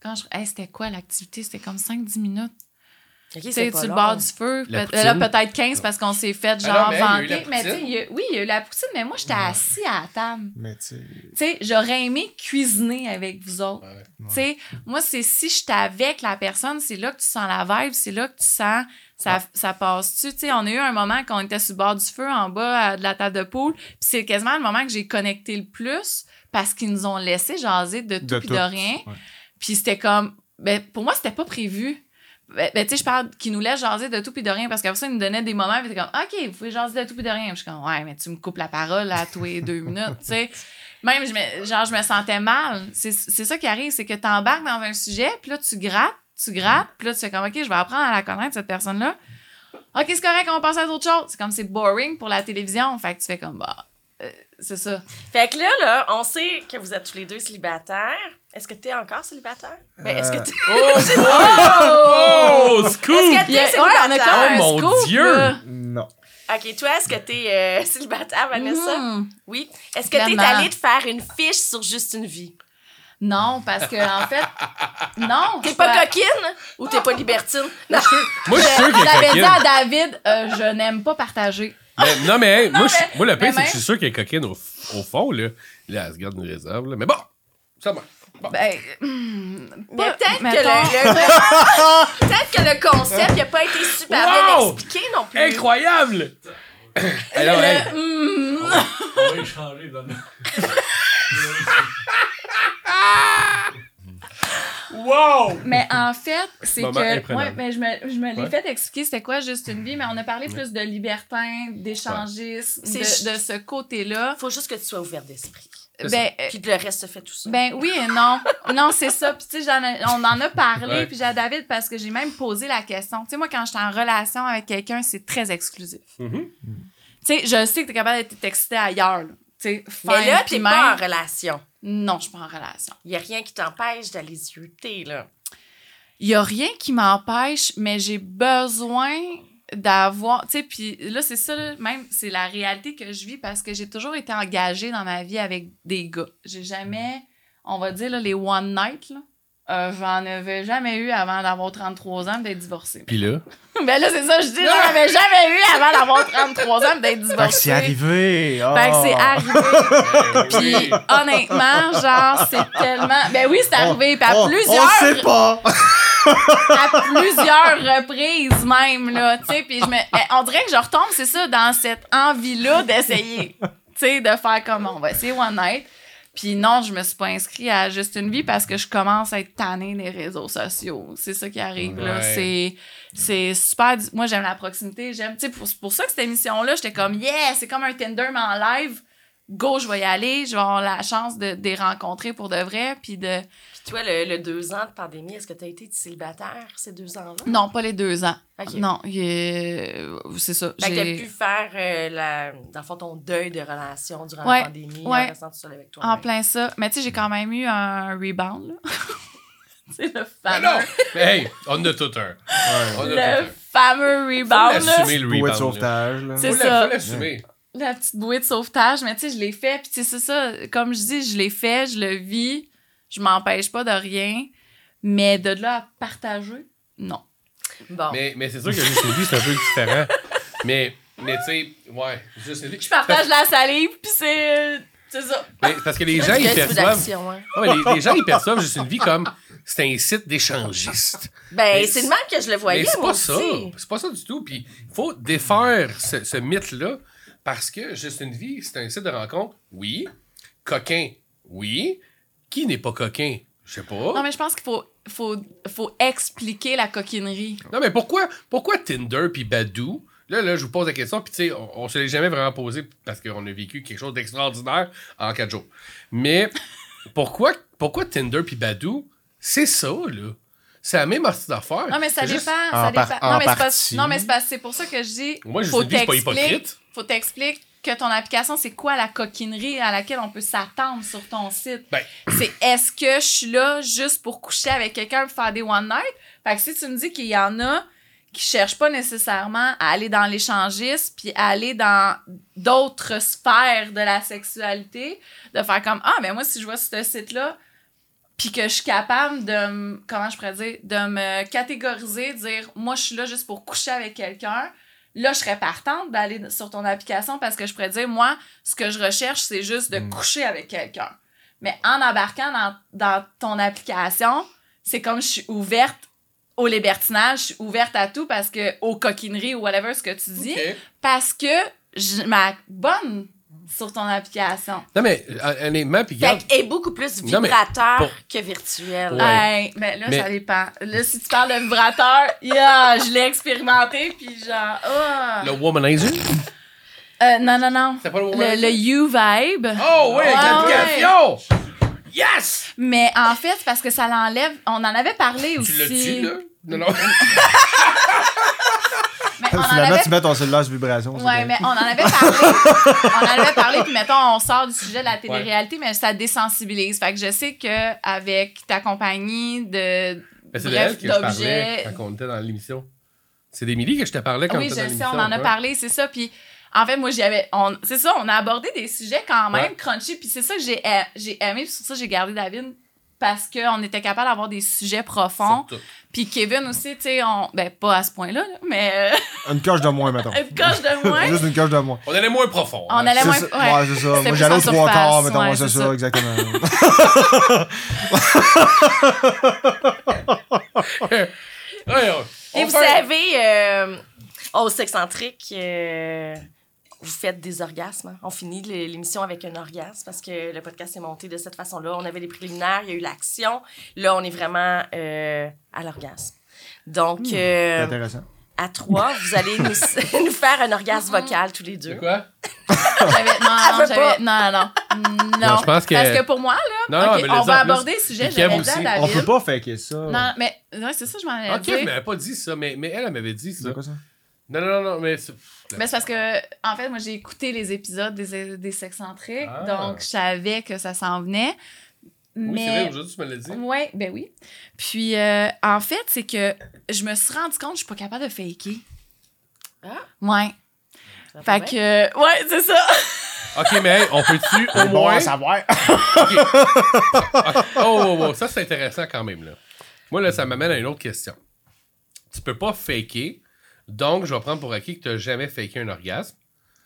Quand je. Hey, c'était quoi l'activité? C'était comme 5-10 minutes. Ok, Tu c'est sur le bord du feu. Là, peut-être 15 parce qu'on s'est fait Ah genre vanter. Mais tu sais, oui, il y a eu la poutine, mais moi, j'étais assis à la table. Mais tu sais. Tu sais, j'aurais aimé cuisiner avec vous autres. Ouais. Tu sais, moi, c'est si j'étais avec la personne, c'est là que tu sens la vibe, c'est là que tu sens ça, ça passe-tu? Tu sais, on a eu un moment quand on était sur le bord du feu en bas euh, de la table de poule, puis c'est quasiment le moment que j'ai connecté le plus parce qu'ils nous ont laissé jaser de tout De puis tout. de rien. Puis c'était comme, ben, pour moi, c'était pas prévu. Ben, ben, tu sais, je parle qu'ils nous laissent jaser de tout puis de rien parce qu'après ça, ils nous donnaient des moments, puis comme, OK, vous pouvez jaser de tout puis de rien. Puis je suis comme, ouais, mais tu me coupes la parole à tous les [LAUGHS] deux minutes, tu sais. Même, je me, genre, je me sentais mal. C'est c'est ça qui arrive, c'est que tu embarques dans un sujet, puis là, tu grattes, tu grattes, puis là, tu fais comme, OK, je vais apprendre à la connaître, cette personne-là. OK, c'est correct, on va passer à d'autres choses. C'est comme, c'est boring pour la télévision. Fait que tu fais comme, bah, euh, c'est ça. Fait que là, là, on sait que vous êtes tous les deux célibataires. Est-ce que t'es encore célibataire? Ben, est-ce que Euh, t'es... [LAUGHS] Oh! Oh! Scoop! Est-ce que t'es ouais, on a célibataire? un Oh, mon scoop, Dieu! là. Non. OK, toi, est-ce que t'es euh, [LAUGHS] célibataire, Vanessa? Mhm. Oui. Est-ce que t'es allée te faire une fiche sur Juste une vie? Non, parce que, en fait, non. [LAUGHS] T'es pas suis coquine? Ou t'es pas libertine? Non. Moi, je suis sûr est J'avais dit à David, euh, je n'aime pas partager. Mais- non, mais hey, [LAUGHS] moi, je- mais- moi, le pire, mais c'est que je suis sûr qu'elle est coquine au, au fond, là. Là, elle se garde une réserve, là. Mais bon, ça marche. Bon. Ben, hmm, Mais pas- peut-être que, mettons- le, le- [LAUGHS] peut-être que le concept n'a pas été super bien Wow! expliqué non plus. Incroyable! Alors, hey, hmm. On va échanger, donne. [LAUGHS] wow! Mais en fait, c'est Moment que. Ouais, mais je me, je me l'ai Ouais. fait expliquer c'était quoi juste une vie, mais on a parlé plus de libertin, d'échangisme, de, ce côté-là. Faut juste que tu sois ouvert d'esprit. Ben, euh, Puis le reste se fait tout seul. ben oui et non. Non, c'est ça. Puis tu sais, on en a parlé, Ouais. puis j'ai à David parce que j'ai même posé la question. Tu sais, moi, quand j'étais en relation avec quelqu'un, c'est très exclusif. Mhm. Tu sais, je sais que t'es capable d'être excité ailleurs, là. Tu sais, Mais là, t'es même- pas en relation. Non, je suis pas en relation. Il y a rien qui t'empêche d'aller zioter, là. Il y a rien qui m'empêche, mais j'ai besoin d'avoir, tu sais, puis là, c'est ça, là, même, c'est la réalité que je vis parce que j'ai toujours été engagée dans ma vie avec des gars. J'ai jamais, on va dire, là, les one night, là, euh, j'en avais jamais eu avant d'avoir 33 ans d'être divorcée. Pis là, [LAUGHS] ben là, c'est ça, je dis, j'en avais jamais eu avant d'avoir 33 ans d'être Fait que divorcée. c'est arrivé. Fait que c'est oh. arrivé. Puis honnêtement, genre, c'est tellement. Ben oui, c'est arrivé. Puis à Oh, plusieurs. On sait pas. [LAUGHS] à plusieurs reprises même, là, tu sais, puis je me... eh, On dirait que je retombe, c'est ça, dans cette envie-là d'essayer, tu sais, de faire comme, on va essayer One Night. Puis non, je me suis pas inscrite à Juste une vie parce que je commence à être tannée des réseaux sociaux. C'est ça qui arrive, là. Ouais. C'est... C'est super... Moi, j'aime la proximité. J'aime... Tu sais, pour, c'est pour ça que cette émission-là, j'étais comme, yeah, c'est comme un Tinder, mais en live. Go, je vais y aller. Je vais avoir la chance de, de les rencontrer pour de vrai. Puis de... Toi, le, le deux ans de pandémie, est-ce que t'as été célibataire ces deux ans-là? Non, pas les deux ans. OK. Non, il est- c'est ça. Fait que J'ai- t'as pu faire, euh, la, dans le fond, ton deuil de relation durant Ouais, la pandémie ouais. en restant tout seul avec toi. En plein ça. Mais tu sais, j'ai quand même eu un rebound, là. [LAUGHS] c'est le mais non! fameux, Mais hey, on a tout un. [LAUGHS] On a tout le fameux Faut rebound, là. l'assumer, le de rebound. là. sauvetage. là. C'est Faut ça. la- Faut l'assumer. La petite bouée de sauvetage. Mais tu sais, je l'ai fait. Puis tu sais, c'est ça. Comme je dis, je l'ai fait, je le vis. Je m'empêche pas de rien. Mais de là à partager, non. Bon. Mais, mais c'est sûr que juste une vie, c'est un peu différent. Mais, mais tu sais, ouais, juste une vie. Je partage la salive, puis c'est... C'est ça. Mais parce que les gens, ils perçoivent. hein. Mais les, les gens, ils perçoivent juste une vie comme c'est un site d'échangistes. Ben, Mais c'est le même que je le voyais, Mais c'est pas ça. aussi. C'est pas ça du tout. Puis il faut défaire ce, ce mythe-là parce que juste une vie, c'est un site de rencontre. Oui. Coquin. Oui. Qui n'est pas coquin? Je sais pas. Non, mais je pense qu'il faut, faut, faut expliquer la coquinerie. Non, mais pourquoi, pourquoi Tinder puis Badoo? Là, là, je vous pose la question, puis tu sais, on, on se l'est jamais vraiment posé parce qu'on a vécu quelque chose d'extraordinaire en quatre jours. Mais [LAUGHS] pourquoi, pourquoi Tinder puis Badoo? C'est ça, là. C'est la même partie d'affaires. Non, mais ça dépend. juste- ça par- non, mais c'est pas- non, mais c'est pas- c'est pour ça que je dis. Moi, je faut dis, c'est pas t'expliquer- hypocrite. Faut t'expliquer que ton application, c'est quoi la coquinerie à laquelle on peut s'attendre sur ton site? Ben. C'est est-ce que je suis là juste pour coucher avec quelqu'un pour faire des one night? Fait que si tu me dis qu'il y en a qui cherchent pas nécessairement à aller dans l'échangisme puis à aller dans d'autres sphères de la sexualité, de faire comme ah mais moi si je vois ce site là puis que je suis capable de me, comment je pourrais dire, de me catégoriser, dire moi je suis là juste pour coucher avec quelqu'un, là je serais partante d'aller sur ton application parce que je pourrais dire moi ce que je recherche c'est juste de Mm. coucher avec quelqu'un. Mais en embarquant dans, dans ton application, c'est comme je suis ouverte au libertinage, je suis ouverte à tout parce que aux coquineries ou whatever ce que tu dis parce que je m'abonne sur ton application. Non, mais euh, honnêtement, puis Fait qu'elle est beaucoup plus Non, mais vibrateur pour- que virtuel. Ouais. Hey, ben là, Mais- ça dépend. Là, si tu parles de vibrateur, yeah, je l'ai expérimenté, puis genre, ah. Le womanizer? Euh, non, non, non. C'est pas le Le, womanizer? le U-Vibe. Oh, oui, avec Ouais, l'application! Yes! Mais en fait, parce que ça l'enlève. On en avait parlé aussi. Tu l'as-tu, là? Non, non. [LAUGHS] Mais on en Finalement, avait tu mets ton cellulaire sur vibration. c'est Ouais, bien. mais on en avait parlé. on en avait parlé, puis mettons, on sort du sujet de la télé-réalité, mais ça désensibilise. Fait que je sais que avec ta compagnie de. Mais c'est de Bref, elle que je parlais d'objets. quand on était dans l'émission. C'est d'Émilie que je te parlais quand oui, on je était dans le sais, l'émission. on en a ouais. parlé, c'est ça. Puis en fait, moi, j'y avais. on- C'est ça, on a abordé des sujets quand même Ouais. crunchy, puis c'est ça que j'ai a- j'ai aimé, puis sur ça, j'ai gardé David. Parce qu'on était capable d'avoir des sujets profonds. Puis Kevin aussi, tu sais, on. Ben, pas à ce point-là, là, mais euh, Une coche de moins, mettons. [LAUGHS] une coche de moins. Juste une coche de moins. On allait moins profond. On hein. allait moins. ouais. Ouais, c'est ça. Moi, j'allais aux trois quarts, mettons. ouais, c'est ça, ça. exactement. [LAUGHS] [LAUGHS] Et vous savez, euh, au sexcentrique, euh, vous faites des orgasmes. hein. On finit l'é- l'émission avec un orgasme parce que le podcast est monté de cette façon-là. On avait les préliminaires, il y a eu l'action. Là, on est vraiment euh, à l'orgasme. Donc, C'est euh, intéressant. à trois, vous allez nous, [LAUGHS] nous faire un orgasme vocal tous les deux. Quoi? [LAUGHS] Non, non. Non, non, non. Non. Non, je pense que- Parce que pour moi, là, Non, ok, on va aborder le sujet, dit. David. On peut pas faker ça. Non, mais c'est ça, je m'en allais Ok, dire. mais elle m'avait pas dit ça, mais, mais elle, elle m'avait dit ça. C'est quoi ça? Non, non, non, non, mais. c'est- Mais c'est parce que, en fait, moi, j'ai écouté les épisodes des, des sexcentriques, Ah. donc je savais que ça s'en venait. Oui, c'est vrai, Mais. aujourd'hui, tu me l'as dit. Ouais, ben oui. Puis, euh, en fait, c'est que je me suis rendu compte que je suis pas capable de faker. Ah. Ouais. Ça Fait que, ouais, c'est ça. Ok, mais hey, on peut-tu [LAUGHS] au bon moins. à savoir. Ok. Oh, oh, oh, ça c'est intéressant quand même. Là. Moi, là, ça m'amène à une autre question. Tu peux pas faker, donc je vais prendre pour acquis que tu n'as jamais faké un orgasme.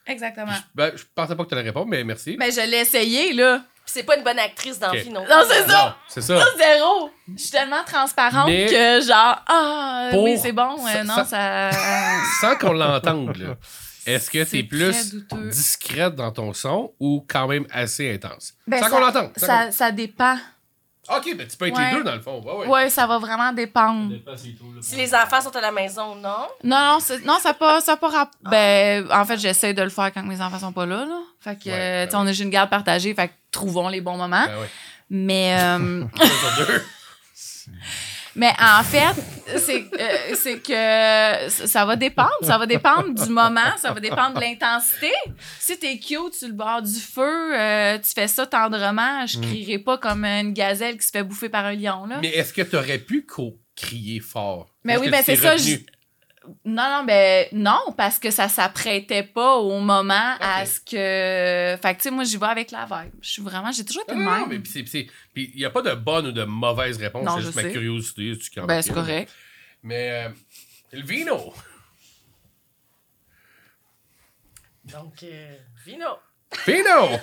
Exactement. Ben, je pensais pas que tu allais répondre, mais merci. Mais je l'ai essayé, là. Puis c'est pas une bonne actrice dans le film non c'est ça. Non, c'est ça. Zéro. Je suis tellement transparente Mais- que, genre, ah, oui, c'est bon. euh, non, ça- ça. [LAUGHS] Sans qu'on l'entende, là, est-ce que tu C'est es plus douteux. discrète dans ton son ou quand même assez intense? Ben, sans ça- qu'on l'entende. sans Ça, ça dépend. Ok, ben tu peux être Ouais. les deux dans le fond. Ouais, ouais. Ouais, ça va vraiment dépendre. Si les enfants sont à la maison ou non? Non, non, c'est- non, ça n'a pas, ça a pas rap- Ben, en fait, j'essaie de le faire quand mes enfants sont pas là, là. Fait que, Ouais, euh, ben tu sais, on a juste une garde partagée, fait que trouvons les bons moments. Ben ouais. Mais, euh, [LAUGHS] [LAUGHS] Deux sur deux. Mais en fait, c'est euh, c'est que ça- va dépendre. Ça va dépendre du moment, ça va dépendre de l'intensité. Si t'es cute sur le bord du feu, euh, tu fais ça tendrement, je crierai pas comme une gazelle qui se fait bouffer par un lion, là. Mais est-ce que tu aurais pu crier fort? Mais oui, ben c'est ça, je- Non, non, ben non, parce que ça s'apprêtait pas au moment à ce que. Fait que, tu sais, moi, j'y vais avec la vibe. Je suis vraiment. J'ai toujours été Non, de non, même. mais puis c'est- c'est- puis il n'y a pas de bonne ou de mauvaise réponse, Non, c'est je juste ma curiosité. tu Ben, c'est correct. Mais euh, le vino. Donc, euh, Vino. Vino! [LAUGHS]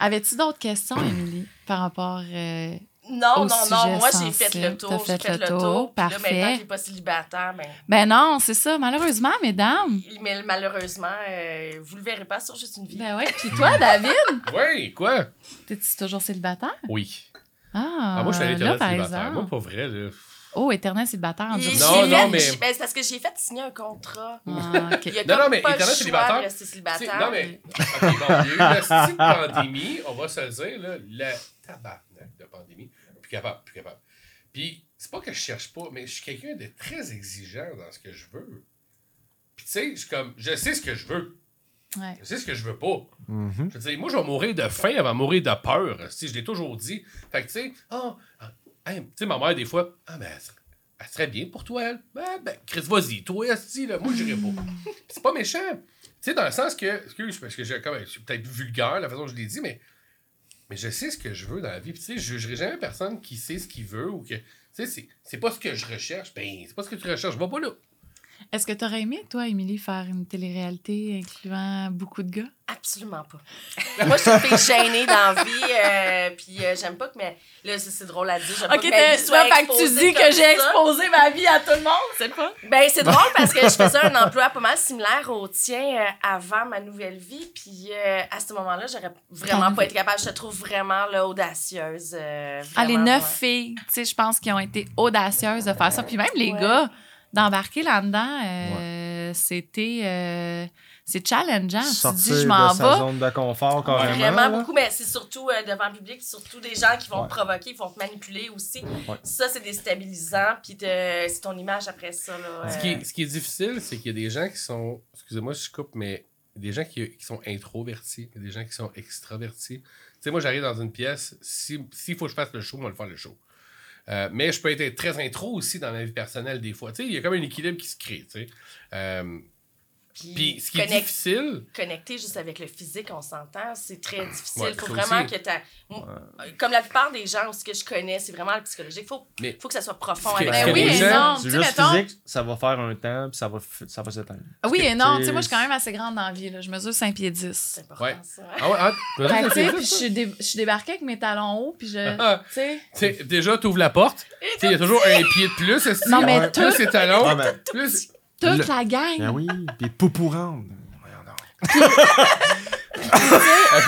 Avais-tu d'autres questions, Émilie, par rapport. euh, Non, Au non, sujet non. Moi, j'ai fait le tour. J'ai fait fait le le tour. tour. Puis Là, Parfait. maintenant qu'il n'est pas célibataire, ben, Ben non, c'est ça, malheureusement, mesdames. mais malheureusement, euh, vous le verrez pas sur Juste une vie. Ben ouais. Puis toi, David, [LAUGHS] oui, quoi? t'es-tu toujours célibataire? Oui. Ah, Ah, moi, je suis allé là, par célibataire. exemple. Moi, pas vrai, là. Oh, éternel célibataire en Non, non, mais- ben, c'est parce que j'ai fait signer un contrat. Ah, ok. Il y a Non, non, mais pas le éternel célibataire, célibataire. non, mais. Ok, bon, il y a eu la petite pandémie, on va se le dire, là. Tabarnak de pandémie. Plus capable, plus capable. Puis, c'est pas que je cherche pas, mais je suis quelqu'un de très exigeant dans ce que je veux. Puis, tu sais, je suis comme. Je sais ce que je veux. Ouais. Je sais ce que je veux pas. Mhm. Je veux dire, moi, je vais mourir de faim avant de mourir de peur. Si je l'ai toujours dit. Fait que, tu sais, hey, tu sais, ma mère, des fois, ah, ben, elle serait- elle serait bien pour toi, elle. Ben, ben, Chris, vas-y, toi, esti, là, moi, j'irai pas. [LAUGHS] Puis c'est pas méchant. Tu sais, dans le sens que, excuse, parce que j'ai comme, je suis peut-être vulgaire, la façon dont je l'ai dit, mais mais je sais ce que je veux dans la vie. Puis, tu sais, je jugerai jamais personne qui sait ce qu'il veut ou que. Tu sais, c'est- pas ce que je recherche. Ben, c'est pas ce que tu recherches. Vais pas là. Est-ce que tu aurais aimé, toi, Émilie, faire une télé-réalité incluant beaucoup de gars? Absolument pas. [LAUGHS] Moi, je suis une fille gênée dans la vie, euh, puis euh, j'aime pas que mais là c'est drôle à dire, j'aime pas Ok, que ma vie t'es- soit là, fait que tu dis que j'ai exposé ma vie à tout le monde, c'est pas? Ben c'est drôle parce que je faisais un emploi pas mal similaire au tien euh, avant ma nouvelle vie, puis à ce moment-là, j'aurais vraiment pas été capable, je te trouve vraiment là audacieuse. Ah, les neuf ouais. filles, tu sais, je pense qu'ils ont été audacieuses de faire ça. Puis même les Ouais. gars, d'embarquer là-dedans, euh, c'était... euh, c'est challengeant. Tu te Sortir dis, je m'en de sa vais. zone de confort, carrément. Vraiment là. beaucoup, mais c'est surtout euh, devant le public, surtout des gens qui vont Ouais. te provoquer, qui vont te manipuler aussi. Ouais. Ça, c'est déstabilisant, puis te- c'est ton image après ça. Là, Ce, qui est, ce qui est difficile, c'est qu'il y a des gens qui sont. Excusez-moi si je coupe, mais des gens qui, qui sont introvertis, des gens qui sont extravertis. Tu sais, moi, j'arrive dans une pièce, si- s'il faut que je fasse le show, moi, je vais le faire le show. Euh, mais je peux être très intro aussi dans ma vie personnelle des fois. Tu sais, il y a comme un équilibre qui se crée, tu sais. Euh, Puis ce qui est difficile, connecter juste avec le physique, on s'entend, c'est très difficile. Ouais, faut vraiment aussi. que tu Comme la plupart des gens aussi que je connais, c'est vraiment le psychologique. Faut, Mais- faut que ça soit profond. Ce avec ce Ben que oui gens- non. Sais, juste mettons- physique, ça va faire un temps, puis ça va, ça va s'éteindre. Oui et non. Tu sais, moi, je suis quand même assez grande dans la vie. Là. Je mesure 5 pieds 10. C'est important, Ouais. ça. ah ouais, ah, c'est puis je suis dé- je suis débarquée avec mes talons hauts, puis je... Ah, Tu sais... tu sais, déjà, tu ouvres la porte, tu sais, il y a toujours un pied de plus. Non, mais plus c'est talons, Ah, ben, plus. Toute Le- la gang. ben oui, puis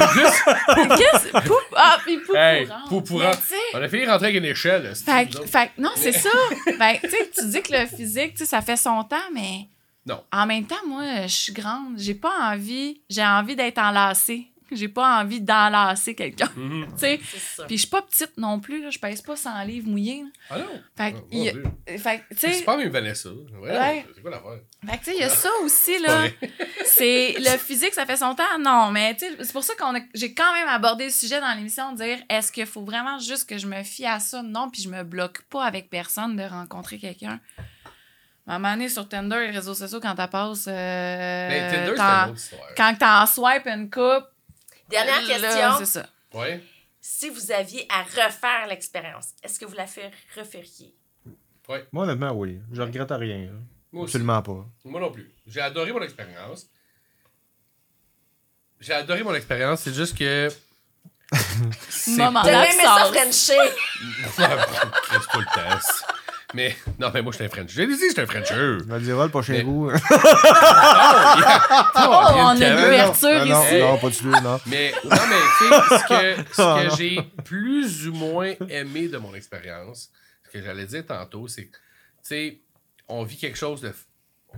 plus. [LAUGHS] Qu'est-ce? Pou... Ah, puis Hey, On a fini de rentrer avec une échelle. Fait, fait que- non, c'est ça. Ben, tu sais, tu dis que le physique, ça fait son temps, mais. Non. En même temps, moi, je suis grande. J'ai pas envie. J'ai envie d'être enlacée. J'ai pas envie d'enlacer quelqu'un. Mhm. [LAUGHS] Tu sais. C'est ça. Puis je suis pas petite non plus. Là. Je pèse pas 100 livres mouillés. là. Ah non? Fait que, Ah, il fait que, tu C'est sais. pas même Vanessa. Ouais, Ouais. C'est quoi l'affaire? Fait que, tu sais, il y a ça aussi, là. [LAUGHS] C'est le physique, ça fait son temps. Non, mais tu sais, c'est pour ça qu'on a, j'ai quand même abordé le sujet dans l'émission de dire est-ce qu'il faut vraiment juste que je me fie à ça? Non, puis je me bloque pas avec personne de rencontrer quelqu'un. À un moment donné, sur Tinder, les réseaux sociaux, quand t'as passes. euh, Mais Tinder, c'est une autre histoire. quand t'en swipes une coupe. Dernière là, question. C'est ça. Ouais. Si vous aviez à refaire l'expérience, est-ce que vous la fait- referiez? Moi, honnêtement, oui. Je regrette rien. là. Moi aussi. Absolument pas. Moi non plus. J'ai adoré mon expérience. J'ai adoré mon expérience, c'est juste que. [LAUGHS] c'est Moment T'as aimé ça, sauce. Frencher? Reste [LAUGHS] pas le temps. Mais non, mais moi, je suis un French. J'ai dit, je suis un Frencher. Je me dirais le prochain Mais- vous. [LAUGHS] Oh. [LAUGHS] Oh, on a cabane. une ouverture non, non, ici. non, pas du tout, non. Mais non, mais tu sais, ce que, ce Ah, que j'ai plus ou moins aimé de mon expérience, ce que j'allais dire tantôt, c'est que, tu sais, on vit quelque chose de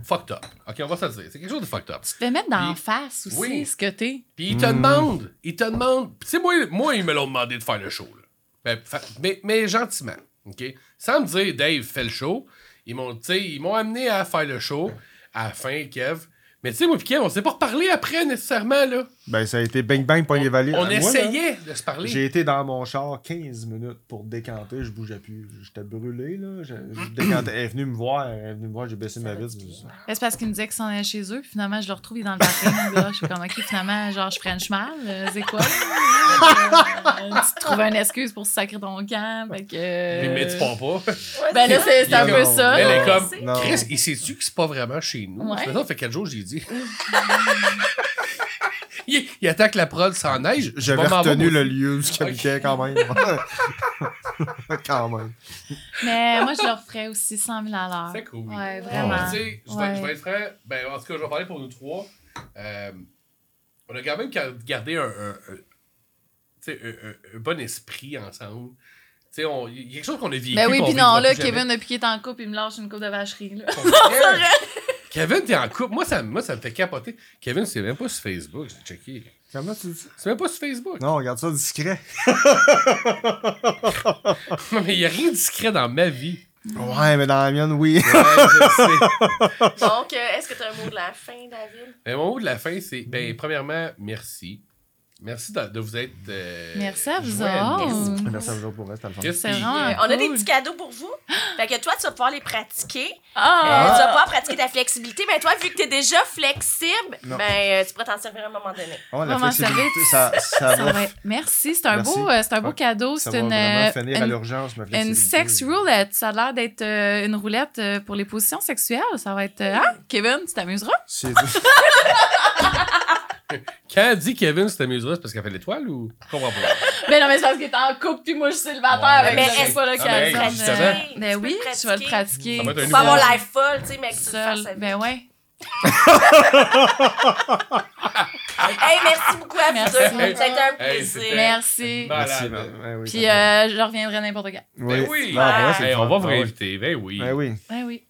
fucked up. Ok, on va se le dire. C'est quelque chose de fucked up. Tu te fais mettre dans la Puis- face aussi Oui. ce que t'es. Puis ils te demandent, ils te demandent. Tu sais, moi, moi, ils me l'ont demandé de faire le show. Là. Ben, fa- mais, mais gentiment, OK? Sans me dire, Dave, fais le show. Ils m'ont, ils m'ont amené à faire le show, à la fin, Kev. Mais tu sais, moi Kev, on s'est pas reparlé après, nécessairement, là. Ben, ça a été bang bang point valides. On Moi, là, essayait de se parler. J'ai été dans mon char 15 minutes pour décanter, je bougeais plus. J'étais brûlé, là. Je, je décantais. Elle est venue me voir, elle est venue me voir, j'ai baissé ma vitre. Ben, C'est parce qu'il me disait qu'il s'en allait chez eux, puis finalement, je le retrouve, il est dans le parking. Je suis comme, OK, finalement, genre, je French mal. euh, c'est quoi? [LAUGHS] Euh, tu trouves une excuse pour sacrer ton camp. Fait que. euh, Mais, mais tu pars pas. Ben là, c'est un peu ça. Elle est comme. Chris, il sait-tu que c'est pas vraiment chez nous? Ouais. Ça fait- Ça fait quel jour j'ai dit? il, il attaque la prod sans neige. J'avais Je vais m'en retenu le lieu où je habitais quand même. [LAUGHS] quand même. Mais moi, je le referais aussi 100 000 à l'heure. C'est cool. Ouais, vraiment. tu sais, je vais, Ouais. je vais être franc. Ben, en tout cas, je vais parler pour nous trois. Euh, on a quand même gar- gardé un, un- bon esprit ensemble. Tu sais, on- il y a quelque chose qu'on a vécu. Ben oui, puis non, là. Kevin, depuis qu'il est en couple, il me lâche une coupe de vacherie. Là. [LAUGHS] Kevin, t'es en couple. Moi ça, moi, ça me fait capoter. Kevin, c'est même pas sur Facebook. J'ai checké. Comment tu dis? C'est même pas sur Facebook. Non, regarde ça discret. [LAUGHS] Non, mais il n'y a rien de discret dans ma vie. Ouais, mais dans la mienne, oui. Ouais, je sais. [LAUGHS] Donc, euh, est-ce que tu as un mot de la fin, David? Mais mon mot de la fin, c'est, ben, premièrement, merci. Merci de, de vous être. euh, Merci à vous autres. Merci à vous autres pour rester, C'est vraiment Euh, on a des petits cadeaux pour vous. [GASPS] Fait que toi, tu vas pouvoir les pratiquer. Euh, Ah! tu vas pouvoir pratiquer ta flexibilité. Mais toi, vu que tu es déjà flexible, Non. ben, euh, tu pourras t'en servir à un moment donné. Oh, la Vraiment, ça va flexibilité, être- ça, ça, Ça va, Merci, c'est un, Merci. beau, euh, c'est un beau cadeau. ça C'est va une, euh, finir à une- l'urgence, ma une sex roulette. Ça a l'air d'être euh, une roulette euh, pour les positions sexuelles. Ça va être. euh, hein? Kevin, tu t'amuseras? C'est [LAUGHS] [LAUGHS] Quand elle dit Kevin, c'est amusera, c'est parce qu'elle fait l'étoile ou? Je comprends pas. [LAUGHS] Ben non, mais c'est parce qu'il est en couple, puis moi je suis célibataire. Ouais, avec mais est-ce- pas Ah, l'occasion. ben, de- justement. Ben Tu oui, je vais le pratiquer? Ça va être avoir l'air folle, tu sais, mais que tu le. Ben ouais. [LAUGHS] Hey, merci beaucoup à vous Merci. deux. Ça a été un plaisir. c'était- Merci. Merci. ben, ben oui, Puis euh, je reviendrai n'importe quand. Ben oui! Non, ben ouais, c'est Hey, on va vous Ah réinviter. Ben oui. Ben oui, Ben oui.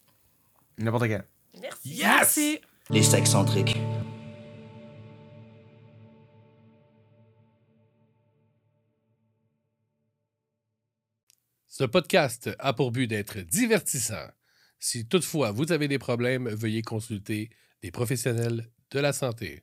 n'importe quand. Merci. Yes! Merci. Les sexcentriques. Ce podcast a pour but d'être divertissant. Si toutefois vous avez des problèmes, veuillez consulter des professionnels de la santé.